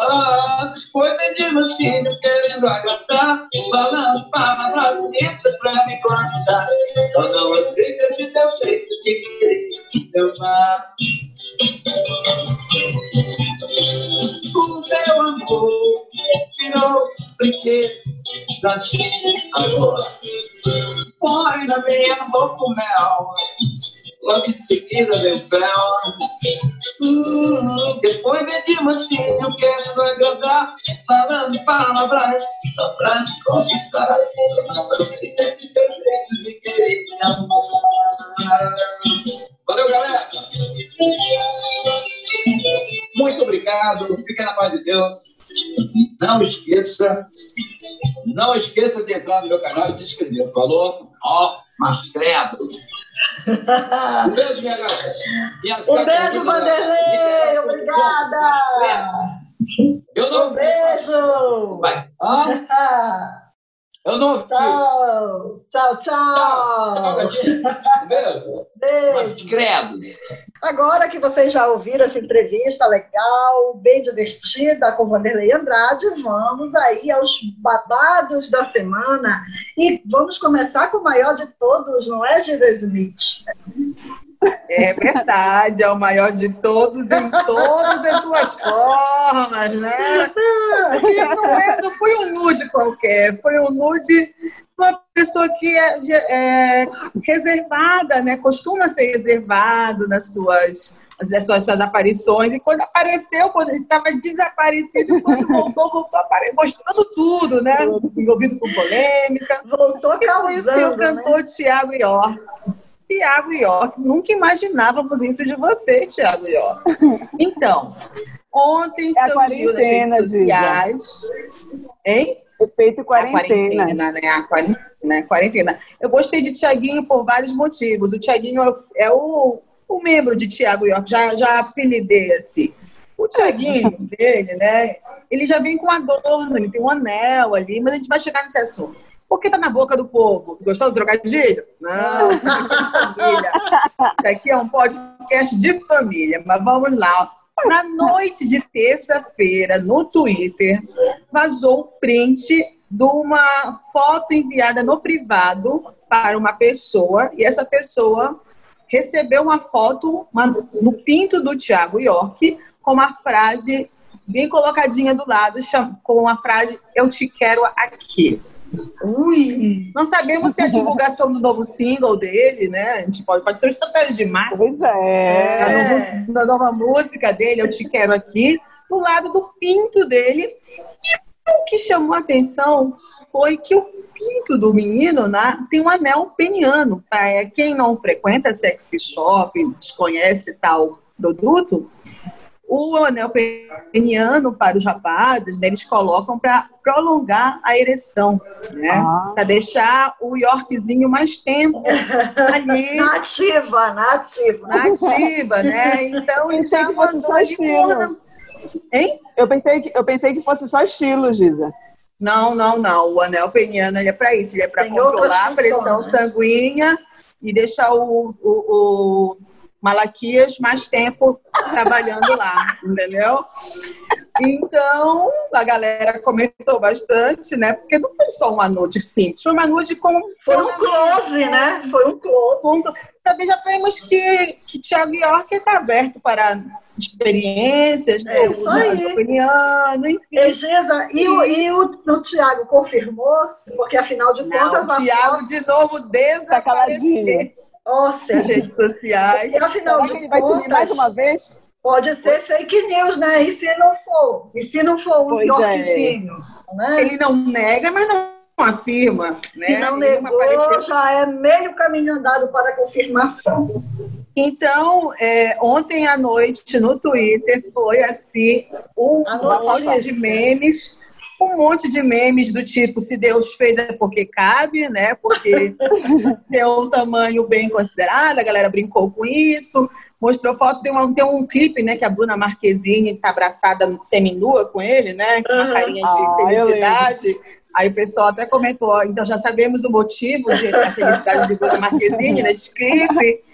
Ah, foi pedindo assim, querendo agradar, falando palavras bonitas pra me conquistar. Só não aceita esse teu jeito de querer eu amar. O meu amor virou brinquedo pra ti agora. Põe na minha boca o mel, logo em seguida o fel. Hum, depois vem de mansinho, querendo agradar, falando palavras só pra te conquistar. Só não aceita esse teu jeito de querer me amar. Valeu, galera! Muito obrigado, fica na paz de Deus. Não esqueça, não esqueça de entrar no meu canal e se inscrever. Falou? Ó, mas credo. Um beijo, minha galera. Minha Um beijo, Vanderlei. Obrigada. Eu não Um beijo. Vai. Ah, eu não ouvi. Tchau. Tchau, Tchau, tchau. Um beijo. Credo. Agora que vocês já ouviram essa entrevista legal, bem divertida com Vanderlei Andrade, vamos aí aos babados da semana. E vamos começar com o maior de todos, não é, Gisele Smith? É verdade, é o maior de todos em todas as suas formas, né? E não, é, não foi um nude qualquer, foi um nude uma pessoa que é, de- é reservada, né? Costuma ser reservado nas suas as suas, suas aparições, e quando apareceu, quando estava desaparecido, quando voltou, voltou apare- mostrando tudo, né? Envolvido com polêmica. Voltou Que foi o seu causando, né? cantor Tiago Ior. Tiago York, nunca imaginávamos isso de você, Tiago York. Então, ontem É a surgiu nas redes sociais. Hein? Efeito A quarentena. quarentena, né? A quarentena, né? quarentena. Eu gostei de Tiaguinho por vários motivos. O Tiaguinho é, é o, o membro de Tiago York, já, já apelidei assim. O Tiaguinho dele, né? Ele já vem com adorno, ele tem um anel ali, mas a gente vai chegar nesse assunto. Porque tá na boca do povo. Gostou do trocadilho? Não, é família. Isso aqui é um podcast de família, mas vamos lá. Na noite de terça-feira, no Twitter, vazou o print de uma foto enviada no privado para uma pessoa, e essa pessoa recebeu uma foto uma- no pinto do Tiago York com uma frase bem colocadinha do lado, com a frase Eu te quero aqui. Ui! Não sabemos se é a divulgação do novo single dele, né? A gente pode, pode ser uma estratégia de marketing Pois é. da, novo- da nova música dele, Eu Te Quero Aqui, do lado do pinto dele. E o que chamou a atenção foi que o pinto do menino né, tem um anel peniano. Para quem não frequenta sexy shop, desconhece tal produto, o anel peniano para os rapazes, né, eles colocam para prolongar a ereção, né? Ah. Para deixar o Yorkzinho mais tempo ali Nativa, nativa. nativa, né? Então ele já mandou só ali estilo. Hein? Eu pensei, que, eu pensei que fosse só estilo, Giza. Não, não, não. O anel peniano ele é para isso, ele é para controlar a pressão né? sanguínea e deixar o, o, o Malaquias mais tempo trabalhando lá, entendeu? Então, a galera comentou bastante, né? Porque não foi só uma nude simples, foi uma nude com Foi um close, né? Foi um close. Também já vemos que, que Thiago York está aberto para experiências, né? É o isso aí. antroponiano, enfim. E, Giza, e, o, e o, o Tiago confirmou, porque afinal de Não, contas, o a Thiago foto- de novo Tá nas redes sociais. e afinal Será de que ele vai te mais contas, uma vez? pode ser fake news, né? E se não for? E se não for um Pois é. Yorkzinho? Né? Ele não nega, mas não afirma. Né? Se não Ele negou, apareceu. já é meio caminho andado para a confirmação. Então, é, ontem à noite no Twitter foi assim um monte de memes, um monte de memes do tipo se Deus fez é porque cabe, né? Porque tem um tamanho bem considerado, a galera brincou com isso, mostrou foto, tem, uma, tem um clipe, né, que a Bruna Marquezine está abraçada seminua com ele, né? Com uma carinha de Ah, felicidade. Aí o pessoal até comentou, ó, então já sabemos o motivo de da felicidade de Bruna Marquezine nesse clipe.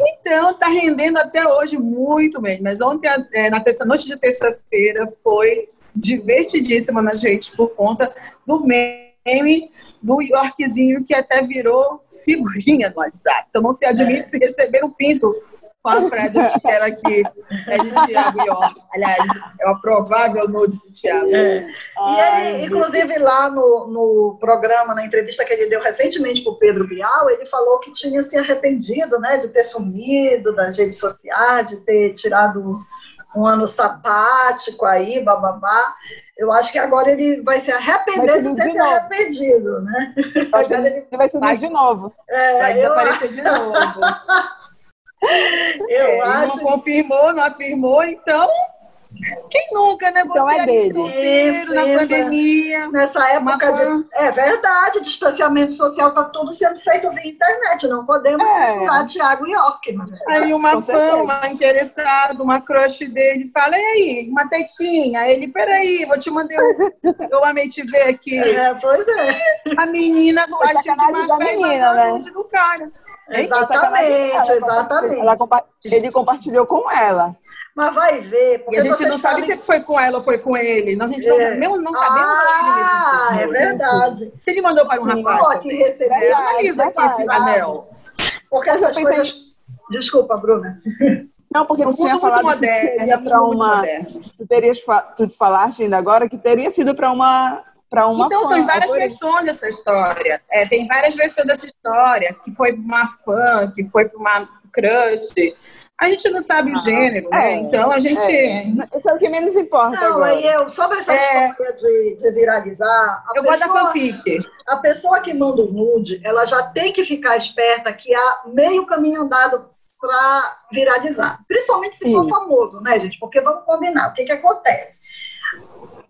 Então, tá rendendo até hoje muito mesmo. Mas ontem, é, na terça, noite de terça-feira, foi divertidíssima na gente por conta do meme do Yorkzinho, que até virou figurinha no WhatsApp. Então, não se admite se receber um pinto com a frase eu te quero aqui. É de Thiago York. Aliás, é o provável nude de Thiago. E Ai, ele, inclusive, lá no, no programa, na entrevista que ele deu recentemente para o Pedro Bial, ele falou que tinha se arrependido né, de ter sumido das redes sociais, de ter tirado um ano sabático aí, bababá. Eu acho que agora ele vai se arrepender Vai de ter de se novo. arrependido, né? Agora ele, vai subir Vai- de novo. é, Vai eu, desaparecer de novo. eu É, acho não confirmou, não afirmou, então. Quem nunca, né? Você Então é ali dele. solteiro, na pandemia. Nessa época Uma de. É verdade, distanciamento social está tudo sendo feito via internet. Não podemos É. censurar Thiago York, verdade. Aí uma Com fã, certeza. uma interessada, uma crush dele fala, e aí, uma tetinha? Aí ele, peraí, vou te mandar um... Eu amei te ver aqui. É, pois é. A menina Foi agiu de fé, menina, né? do cara. Hein? Exatamente, exatamente. ela ele compartilhou com ela. Mas vai ver, E porque a gente não sabe sabem- se foi com ela ou foi com ele. Não, a gente não, É. mesmo não sabemos Ah, ele é nesse verdade. Se ele mandou para um Sim. rapaz, Ó, que também. recebeu. É, analisa aqui esse anel. Porque essas coisas. Desculpa, Bruna. Não, porque tu tinha mundo muito falado que moderno. seria um para uma. moderno. Tu, terias fa... tu falaste ainda agora que teria sido para uma. Para uma Então, fã. tem várias Agora- versões dessa história. É, tem várias versões dessa história, que foi uma fã, que foi para uma crush. A gente não sabe o Ah, gênero, né? é, Então a gente. é. Isso é o que menos importa Não, agora. aí eu, sobre essa É. história de, de viralizar, a Eu gosto da pessoa- fanfic. a pessoa que manda o nude, ela já tem que ficar esperta que há meio caminho andado para viralizar. Principalmente se for Sim. famoso, né, gente? Porque vamos combinar. O que, que acontece?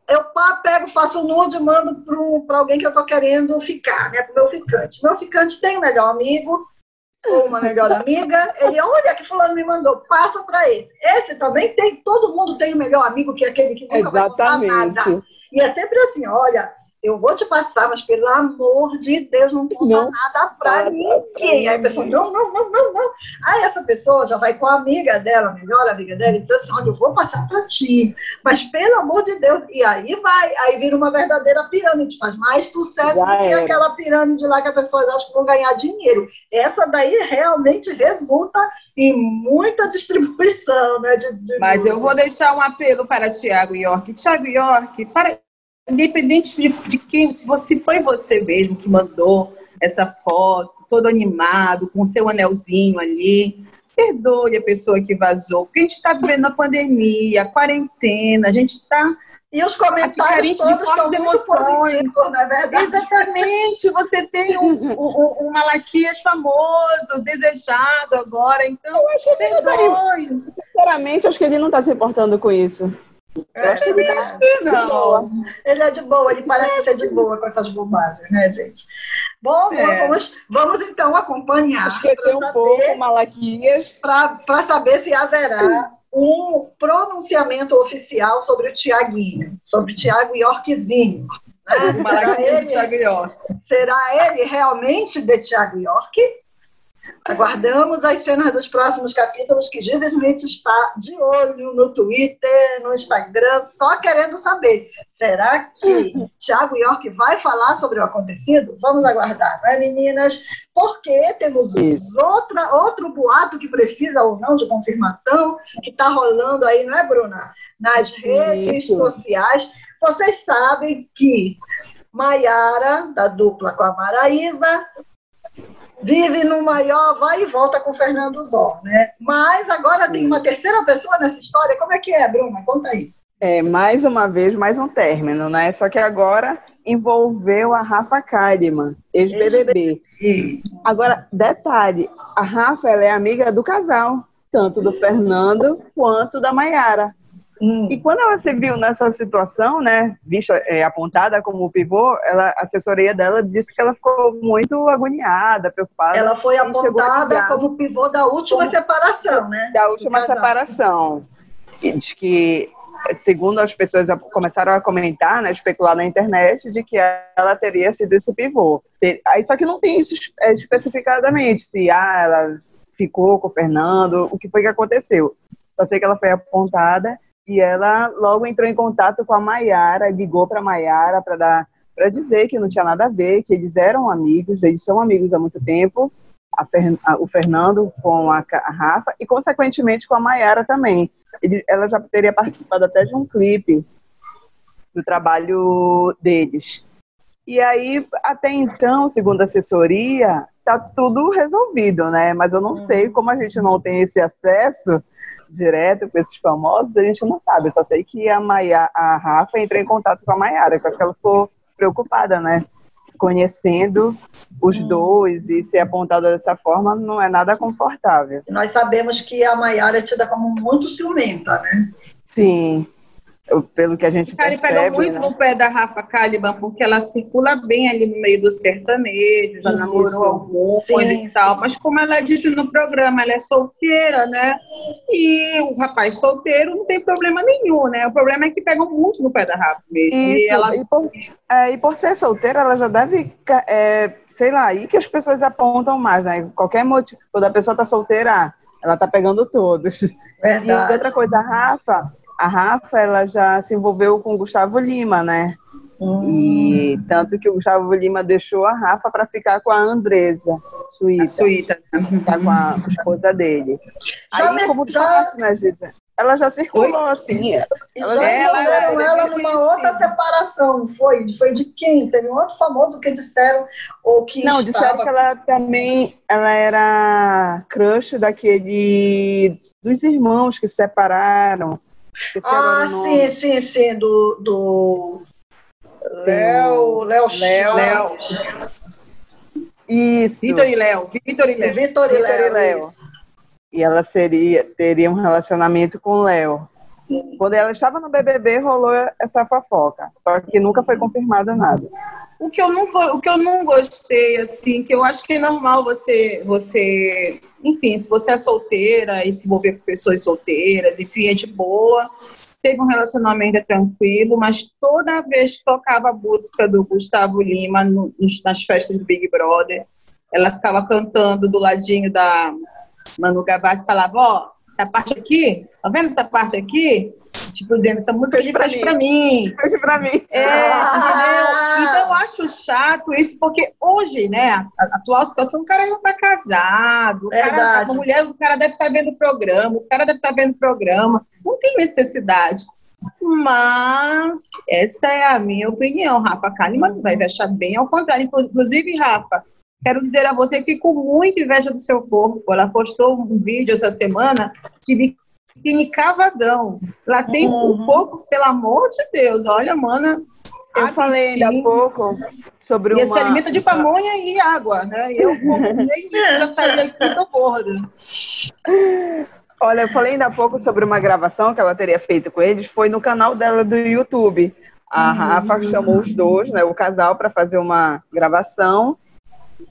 Eu pego, faço o nude e mando para alguém que eu estou querendo ficar, né? Para o meu ficante. Meu ficante tem um melhor amigo ou uma melhor amiga. Ele, olha que fulano me mandou, passa para esse. Esse também tem, todo mundo tem um melhor amigo que é aquele que nunca vai contar nada. Exatamente. E é sempre assim, olha, eu vou te passar, mas pelo amor de Deus, não conta Não nada pra ninguém. pra Aí a pessoa, não, não, não, não, não. Aí essa pessoa já vai com a amiga dela, a melhor amiga dela, e diz assim, olha, eu vou passar pra ti, mas pelo amor de Deus. E aí vai, aí vira uma verdadeira pirâmide, faz mais sucesso Já do que era. aquela pirâmide lá que as pessoas acham que vão ganhar dinheiro. Essa daí realmente resulta em muita distribuição, né? De, de Mas eu vou deixar um apelo para Tiago York. Tiago York, para, independente de, de quem, se você foi você mesmo que mandou essa foto, todo animado, com seu anelzinho ali, perdoe a pessoa que vazou, porque a gente está vivendo a pandemia, a quarentena, a gente está E os comentários carente de todos fortes emoções. não é verdade? Exatamente, você tem um, um, um Malaquias famoso, desejado agora, então Eu acho que ele não tá, sinceramente, acho que ele não está se importando com isso. Eu que ele que não. Ele é de boa, ele parece ser de boa com essas bobagens, né, gente? Bom, É. vamos, vamos então acompanhar esquecer um para pouco saber, Malaquias. pra saber se haverá um pronunciamento oficial sobre o Tiaguinho, sobre o Tiago Yorkzinho. Né? Será, ele, será ele realmente de Tiago York? Aguardamos as cenas dos próximos capítulos, que Gideslmith está de olho no Twitter, no Instagram, só querendo saber. Será que Tiago York vai falar sobre o acontecido? Vamos aguardar, não é, meninas? Porque temos outra, outro boato que precisa ou não de confirmação, que está rolando aí, não é, Bruna? Nas redes Isso. sociais. Vocês sabem que Maiara, da dupla com a Maraísa, vive no maior vai e volta com o Fernando Zó, né? Mas agora tem uma terceira pessoa nessa história. Como é que é, Bruna? Conta aí. É, mais uma vez, mais um término, né? Só que agora envolveu a Rafa Kalimann, ex-BBB. Agora, detalhe, a Rafa é amiga do casal, tanto do Fernando quanto da Maiara. Hum. E quando ela se viu nessa situação, né, vista, é, apontada como pivô, ela, a assessoria dela disse que ela ficou muito agoniada, preocupada. Ela foi apontada como pivô da última Como- separação, né? da última separação. E diz que, segundo as pessoas começaram a comentar, né, especular na internet, de que ela teria sido esse pivô. Aí só que não tem isso é, especificadamente, se ah, ela ficou com o Fernando, o que foi que aconteceu. Só sei que ela foi apontada e ela logo entrou em contato com a Maiara, ligou para a Maiara para dar para dizer que não tinha nada a ver, que eles eram amigos, eles são amigos há muito tempo, a Fer- a- o Fernando com a, a Rafa e, consequentemente, com a Maiara também. Ele- ela já teria participado até de um clipe do trabalho deles. E aí, até então, segundo a assessoria, tá tudo resolvido, né? Mas eu não sei, como a gente não tem esse acesso direto com esses famosos, a gente não sabe. Eu só sei que a, Maia, a Rafa entrou em contato com a Maiara, que eu acho que ela ficou preocupada, né? Conhecendo os dois e ser apontada dessa forma não é nada confortável. Nós sabemos que a Maiara é tida como muito ciumenta, né? Sim, pelo que a gente Cara, e percebe, pega muito né? no pé da Rafa Kalimann, porque ela circula bem ali no meio do sertanejo, já Isso. namorou alguns Sim, e tal. Mas como ela disse no programa, ela é solteira, né? E o rapaz solteiro não tem problema nenhum, né? O problema é que pegam muito no pé da Rafa mesmo. E Isso, ela e, por, é, e por ser solteira, ela já deve, é, sei lá, aí que as pessoas apontam mais, né? Qualquer motivo, quando a pessoa tá solteira, ela tá pegando todos. E Verdade. outra coisa, a Rafa, a Rafa, ela já se envolveu com o Gustavo Lima, né? Hum. E tanto que o Gustavo Lima deixou a Rafa para ficar com a Andresa, a suíça, suíta. ficar com a esposa dele. Já Aí, me- como já- falaste, né, Gita? ela já circulou, assim. E Ela já já- ela, ela é ela numa outra separação, foi? Foi de quem? Teve um outro famoso que disseram, ou que Não, estava... disseram que ela também ela era crush daquele dos irmãos que se separaram. Ah, sim, sim, sim, do... do... Léo, Léo Léo. Chaves. Isso. Vitor e Léo. Vitor e Léo. Vitor e Léo. Léo. E ela seria teria um relacionamento com o Léo. Quando ela estava no BBB, rolou essa fofoca. Só que nunca foi confirmada nada. O que eu não o que eu não gostei assim, que eu acho que é normal você você, enfim, se você é solteira e se envolver com pessoas solteiras, enfim, é de boa. Teve um relacionamento tranquilo, mas toda vez que tocava a música do Gustavo Lima no- nas festas do Big Brother, ela ficava cantando do ladinho da Manu Gavassi, falava, ó, essa parte aqui, tá vendo essa parte aqui? Tipo, dizendo, essa música Fez aqui pra faz mim. pra mim. Beijo pra mim. É, Ah! entendeu? Então eu acho chato isso, porque hoje, né, a, a atual situação, o cara já tá casado, o cara, Verdade. a mulher, o cara deve estar vendo o programa, o cara deve estar vendo o programa, não tem necessidade. Mas essa é a minha opinião, Rafa Kalimann vai achar bem ao contrário. Inclusive, Rafa, quero dizer a você que com muita inveja do seu corpo, ela postou um vídeo essa semana de biquíni cavadão. Lá tem um Uhum. pouco, pelo amor de Deus, olha, mana. Eu a falei ainda há pouco sobre E uma... se alimenta de pamonha e água, né? Eu já saí aqui tô gorda. Olha, eu falei ainda há pouco sobre uma gravação que ela teria feito com eles, foi no canal dela do YouTube. A Rafa chamou os dois, né, o casal, para fazer uma gravação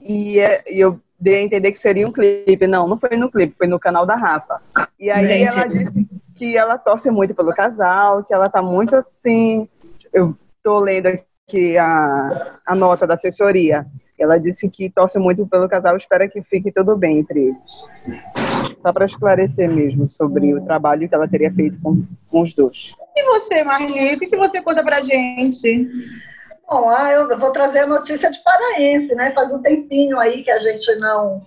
e, é- e eu dei a entender que seria um clipe. Não, não foi no clipe, foi no canal da Rafa. E aí Entendi. ela disse que ela torce muito pelo casal, que ela tá muito assim. Eu tô lendo aqui a, a nota da assessoria. Ela disse que torce muito pelo casal, espera que fique tudo bem entre eles. Só para esclarecer mesmo sobre o trabalho que ela teria feito com, com os dois. E você, Marli, o que, que você conta pra gente? Bom, ah, eu vou trazer a notícia de paraense, né? Faz um tempinho aí que a gente não,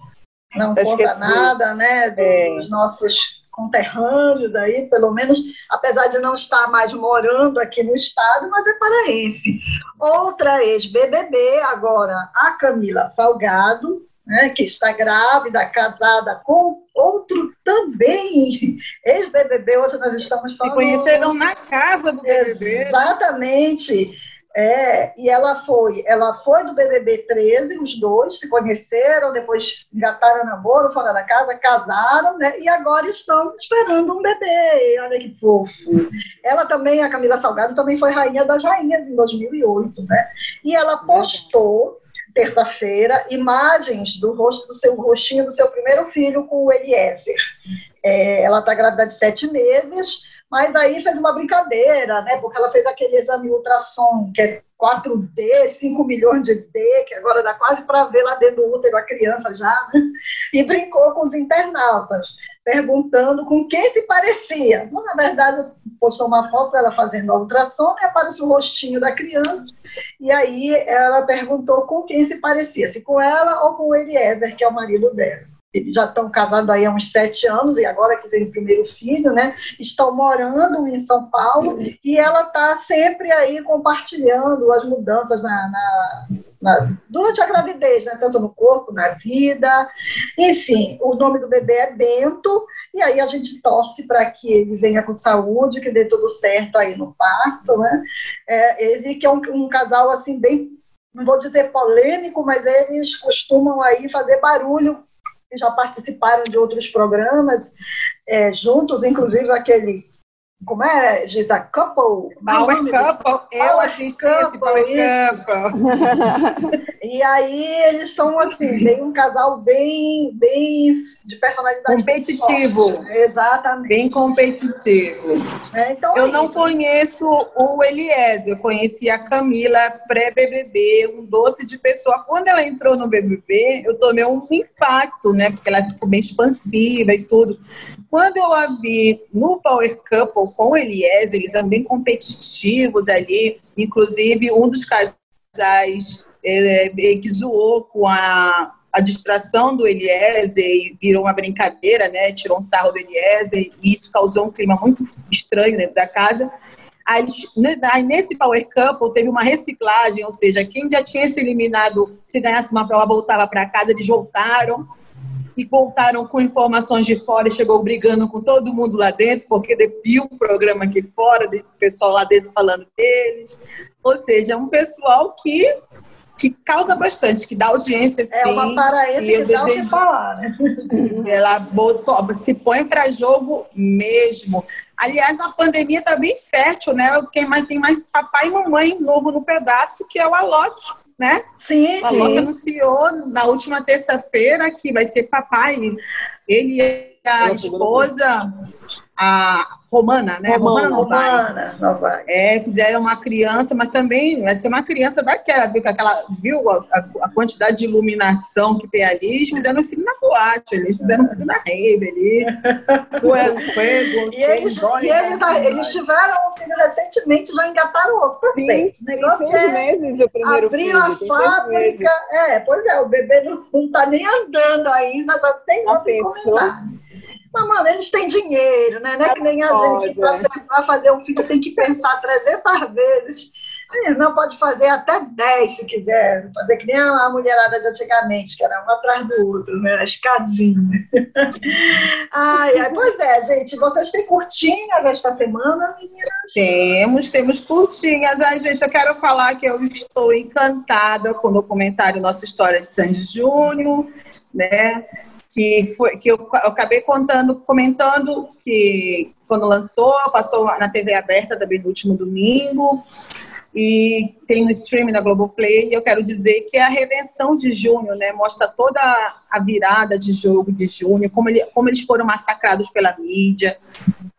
não Acho conta que é- nada, né? Dos É. nossos conterrâneos aí, pelo menos, apesar de não estar mais morando aqui no estado, mas é paraense. Outra ex-BBB, agora a Camila Salgado, né, que está grávida, casada com outro também ex-BBB. Hoje nós estamos só Se no- conheceram na casa do BBB. Exatamente. É, e ela foi, ela foi do BBB 13, os dois se conheceram, depois engataram namoro, fora da casa, casaram, né? E agora estão esperando um bebê. Olha que fofo. Ela também, a Camila Salgado, também foi rainha das rainhas em 2008, né? E ela postou terça-feira imagens do rosto do seu rostinho do seu primeiro filho com o Eliezer. É, ela está grávida de sete meses, mas aí fez uma brincadeira, né? Porque ela fez aquele exame ultrassom, que é 4D, 5 milhões de D, que agora dá quase para ver lá dentro do útero a criança já, né? E brincou com os internautas, perguntando com quem se parecia. Bom, na verdade, postou uma foto dela fazendo a ultrassom e aparece o rostinho da criança. E aí ela perguntou com quem se parecia, se com ela ou com o Eliezer, que é o marido dela eles já estão casados aí há uns sete anos, e agora que tem o primeiro filho, né? Estão morando em São Paulo, e ela está sempre aí compartilhando as mudanças na, na, na, durante a gravidez, né? Tanto no corpo, na vida. Enfim, o nome do bebê é Bento, e aí a gente torce para que ele venha com saúde, que dê tudo certo aí no parto, né? É, ele que é um, um casal assim bem não vou dizer polêmico, mas eles costumam aí fazer barulho já participaram de outros programas é, juntos, inclusive aquele. Como é, Gita? Couple? Power Couple, eu Power assisti esse Couple, Power isso. Couple. E aí eles são assim, bem um casal bem, bem de personalidade. Competitivo. forte. Exatamente. Bem competitivo. É, então, Eu é não isso. conheço o Eliezer, eu conheci a Camila pré-BBB, um doce de pessoa. Quando ela entrou no BBB, eu tomei um impacto, né? Porque ela ficou bem expansiva e tudo. Quando eu a vi no Power Couple com o Eliezer, eles eram bem competitivos ali. Inclusive, um dos casais é, que zoou com a, a distração do Eliezer e virou uma brincadeira, né? Tirou um sarro do Eliezer e isso causou um clima muito estranho dentro da casa. Aí, nesse Power Couple teve uma reciclagem, ou seja, quem já tinha se eliminado, se ganhasse uma prova, voltava para casa, eles voltaram e voltaram com informações de fora e chegou brigando com todo mundo lá dentro, porque viu o programa aqui fora, o pessoal lá dentro falando deles. Ou seja, um pessoal que que causa bastante, que dá audiência. É sim, uma paraense que dá o que falar, né? Ela botou, se põe para jogo mesmo. Aliás, a pandemia está bem fértil, né? Quem mais tem mais papai e mamãe novo no pedaço, que é o Alok, né? Sim, o Alok anunciou na última terça-feira que vai ser papai. Ele e a esposa a Romana, né? Romana, Romana Novaes. É, fizeram uma criança, mas também vai ser uma criança daquela, viu, aquela, viu a, a, quantidade de iluminação que tem ali? Eles fizeram um filho na boate, eles fizeram um filho na rave ali. Fuego, fuego, e eles, e eles, eles tiveram um filho recentemente, já engataram outro. Perfeito. Sim, negócio é meses o primeiro abriu a fábrica. É, pois é, o bebê não, não tá nem andando ainda, já tem uma comentar. Mas, mano, eles têm dinheiro, né? Não é que nem a gente, para fazer um filho, tem que pensar 300 vezes. Não pode fazer até 10 se quiser. Fazer que nem a mulherada de antigamente, que era um atrás do outro, né? Escadinha. ai, ai, pois é, gente. Vocês têm curtinha nesta semana, meninas? Temos, temos curtinhas. Ai, gente, eu quero falar que eu estou encantada com o documentário Nossa História de Sandy Júnior, né? Que foi que eu, eu, acabei contando, comentando que quando lançou, passou na TV aberta também no último domingo e tem no streaming da Globoplay. E eu quero dizer que é a redenção de Júnior, né? Mostra toda a virada de jogo de Júnior, como, ele, como eles foram massacrados pela mídia,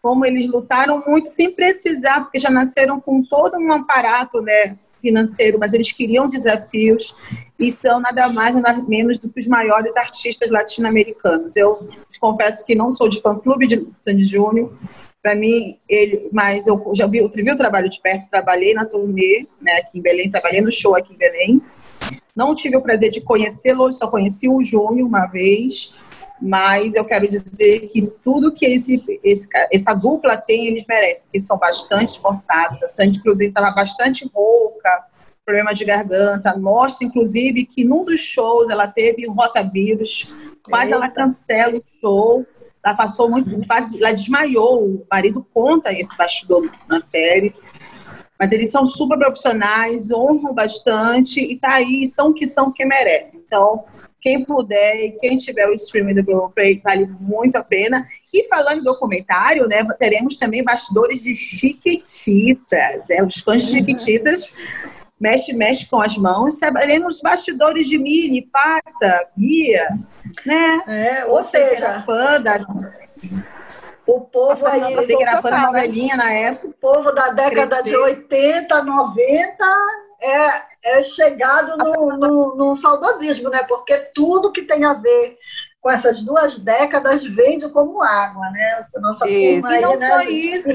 como eles lutaram muito sem precisar, porque já nasceram com todo um aparato, né? Financeiro, mas eles queriam desafios e são nada mais nada menos do que os maiores artistas latino-americanos. Eu confesso que não sou de fã-clube de Sandy Júnior, para mim, ele, mas eu já vi, eu vi o trabalho de perto, trabalhei na turnê, né, aqui em Belém, trabalhei no show aqui em Belém. Não tive o prazer de conhecê-lo, só conheci o Júnior uma vez, mas eu quero dizer que tudo que esse, esse, essa dupla tem, eles merecem, porque são bastante esforçados. A Sandy, inclusive, estava bastante rouca, problema de garganta. Mostra, inclusive, que num dos shows ela teve um rotavírus, quase ela cancela o show. Ela passou muito, quase, ela desmaiou. O marido conta esse bastidor na série. Mas eles são super profissionais, honram bastante e tá aí, são que são que merecem. Então, quem puder e quem tiver o streaming do Globoplay, vale muito a pena. E falando em documentário, né, teremos também bastidores de Chiquititas. É, os fãs de Chiquititas mexe, mexe com as mãos. Teremos bastidores de Mili, Pata, Bia, né? É, ou Você seja, fã da o povo aí. Você fã da novelinha na época. O povo da década Crescer. de 80, 90 é, é chegado no, no, no saudosismo, né? Porque tudo que tem a ver com essas duas décadas vende como água, né? Nossa Isso. turma E não aí, né, só isso.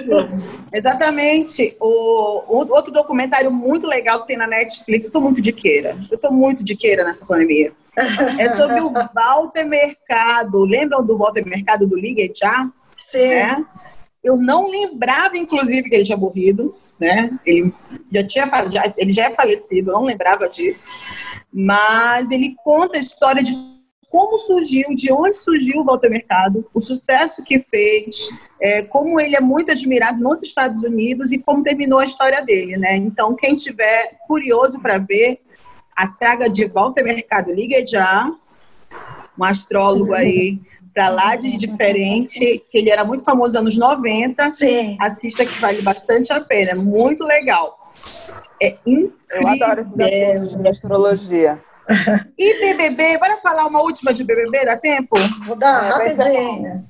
Exatamente. O, o- outro documentário muito legal que tem na Netflix, eu estou muito de queira. Eu estou muito de queira nessa pandemia. É sobre o Walter Mercado. Lembram do Walter Mercado do Liga Já? Sim. né? Eu não lembrava, inclusive, que ele tinha morrido, né? Ele já tinha já, ele já é falecido, eu não lembrava disso. Mas ele conta a história de como surgiu, de onde surgiu o Walter Mercado, o sucesso que fez, é, como ele é muito admirado nos Estados Unidos e como terminou a história dele, né? Então, quem tiver curioso para ver a saga de Walter Mercado, liga já, um astrólogo aí para lá de diferente, que ele era muito famoso nos anos 90. Sim. Assista que vale bastante a pena, muito legal. É incrível. Eu adoro de astrologia. E BBB, bora falar uma última de BBB, dá tempo? Vou dar É, rapidinho.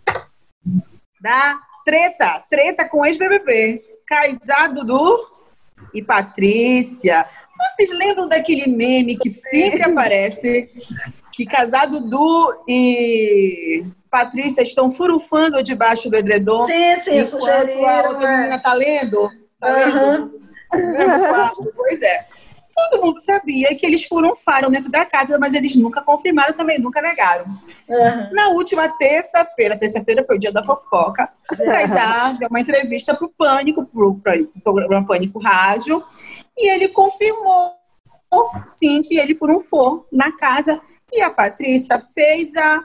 Dá treta, treta com ex-BBB. Caizado do e Patrícia. Vocês lembram daquele meme que sempre aparece? Que casado Du e Patrícia estão furufando debaixo do edredom. Sim, sim, enquanto a sugeriram. outra é. menina tá lendo. Tá Aham. lendo? quarto. Pois é. todo mundo sabia que eles furunfaram dentro da casa, mas eles nunca confirmaram, também nunca negaram. Uhum. Na última terça-feira, terça-feira foi o dia da fofoca, o Kaysar deu uma entrevista para o Pânico, para o programa Pânico Rádio, e ele confirmou, sim, que ele furunfou na casa. E a Patrícia fez a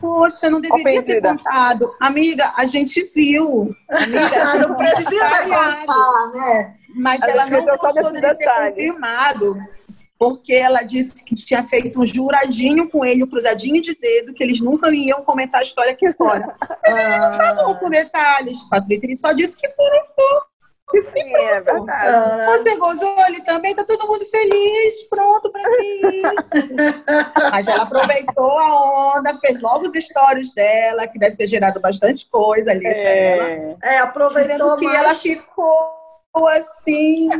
Poxa, não deveria ter Ofendida. contado. Amiga, a gente viu. Amiga, não precisa contar, né? Mas Ela ela não gostou dele ter confirmado. Porque ela disse que tinha feito um juradinho com ele, um cruzadinho de dedo, que eles nunca iam comentar a história aqui fora. Mas ele não falou com detalhes, Patrícia. Ele só disse que foram fofos. Sim, é verdade. Você gozou ele também, tá todo mundo feliz, pronto pra que isso. Mas ela aproveitou a onda, fez logo os stories dela, que deve ter gerado bastante coisa ali pra ela. É. É, aproveitou Dizendo que mais. ela ficou assim.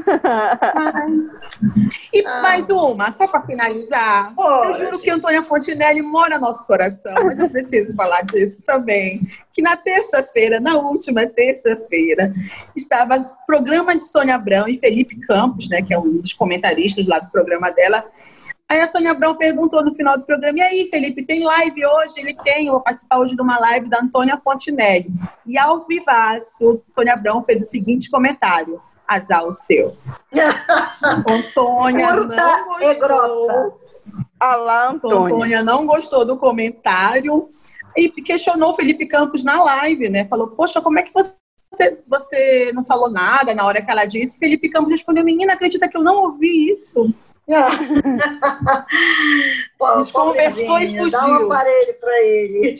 E Ah. mais uma, só para finalizar. Eu juro que Antônia Fontinelli mora no nosso coração, mas eu preciso falar disso também. Que na terça-feira, na última terça-feira, estava programa de Sônia Abrão e Felipe Campos, né, que é um dos comentaristas lá do programa dela. Aí a Sônia Abrão perguntou no final do programa: e aí, Felipe, tem live hoje? Ele tem, eu vou participar hoje de uma live da Antônia Fontinelli. E ao vivaço, Sônia Abrão fez o seguinte comentário: azar o seu. Antônia Curta não e gostou. grossa. Alá Antônio. Antônia não gostou do comentário e questionou o Felipe Campos na live, né? Falou, poxa, como é que você, você não falou nada na hora que ela disse? Felipe Campos respondeu, menina, acredita que eu não ouvi isso? Pô, Desconversou e pobrezinho, Dá um fugiu. aparelho pra ele.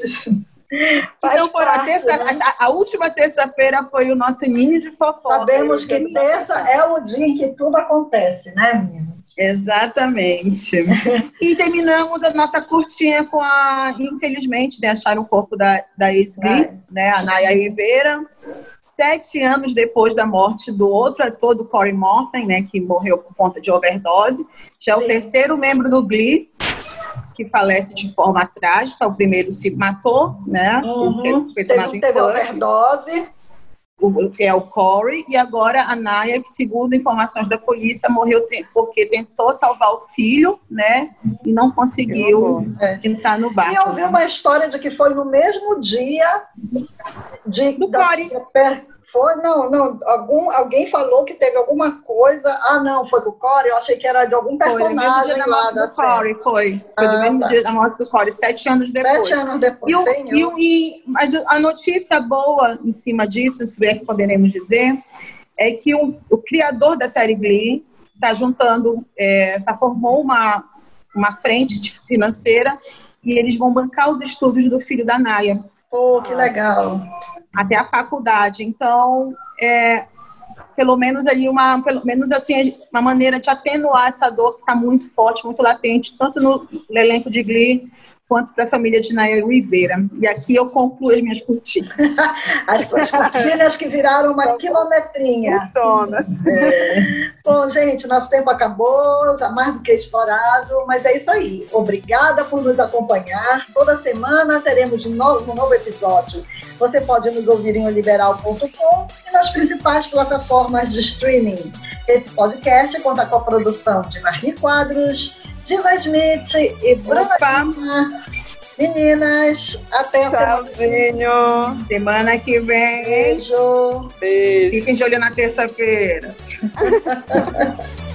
Então, foram a, parte, terça, né? a, a última terça-feira foi o nosso ninho de fofoca. Sabemos que terça é o dia em que tudo acontece, né, meninas? Exatamente. e terminamos a nossa curtinha com a, infelizmente, né, acharam o corpo da, da ex-Glee, É. né, a Naya Rivera. Sete anos depois da morte do outro ator, do Corey Morten, né, que morreu por conta de overdose. Já é o terceiro membro do Glee que falece de forma trágica. O primeiro se matou, né? Uhum. O personagem teve overdose. o- que é o Corey, e agora a Naya, que segundo informações da polícia, morreu te- porque tentou salvar o filho, né? E não conseguiu É. entrar no E barco. eu ouvi né? uma história de que foi no mesmo dia de, Do da- Corey. per- Foi, não, não. Algum, alguém falou que teve alguma coisa. Ah, não, foi com o Corey. Eu achei que era de algum Foi no mesmo personagem dia da morte do Corey, foi. Foi Ah, no mesmo tá. dia da morte do Corey, sete anos depois. Sete anos depois. E, o- e e- mas a notícia boa em cima disso, se é que poderemos dizer, é que o, o criador da série Glee está juntando, é, tá, formou uma, uma frente financeira e eles vão bancar os estudos do filho da Naya Pô, que legal. até a faculdade. Então, é, pelo menos ali uma, pelo menos assim, uma maneira de atenuar essa dor que está muito forte, muito latente, tanto no elenco de Glee quanto para a família de Naya Rivera. E aqui eu concluo as minhas curtidas. As suas cortinas que viraram uma quilometrinha. Dona. Bom, gente, nosso tempo acabou, já mais do que estourado, mas é isso aí. Obrigada por nos acompanhar. Toda semana teremos de novo um novo episódio. Você pode nos ouvir em oliberal.com e nas principais plataformas de streaming. Esse podcast conta com a produção de Marli Quadros, Gina Smith e Bruna Lima. Meninas, até a semana. Tchauzinho. semana que vem. Beijo. Beijo. Fiquem de olho na terça-feira.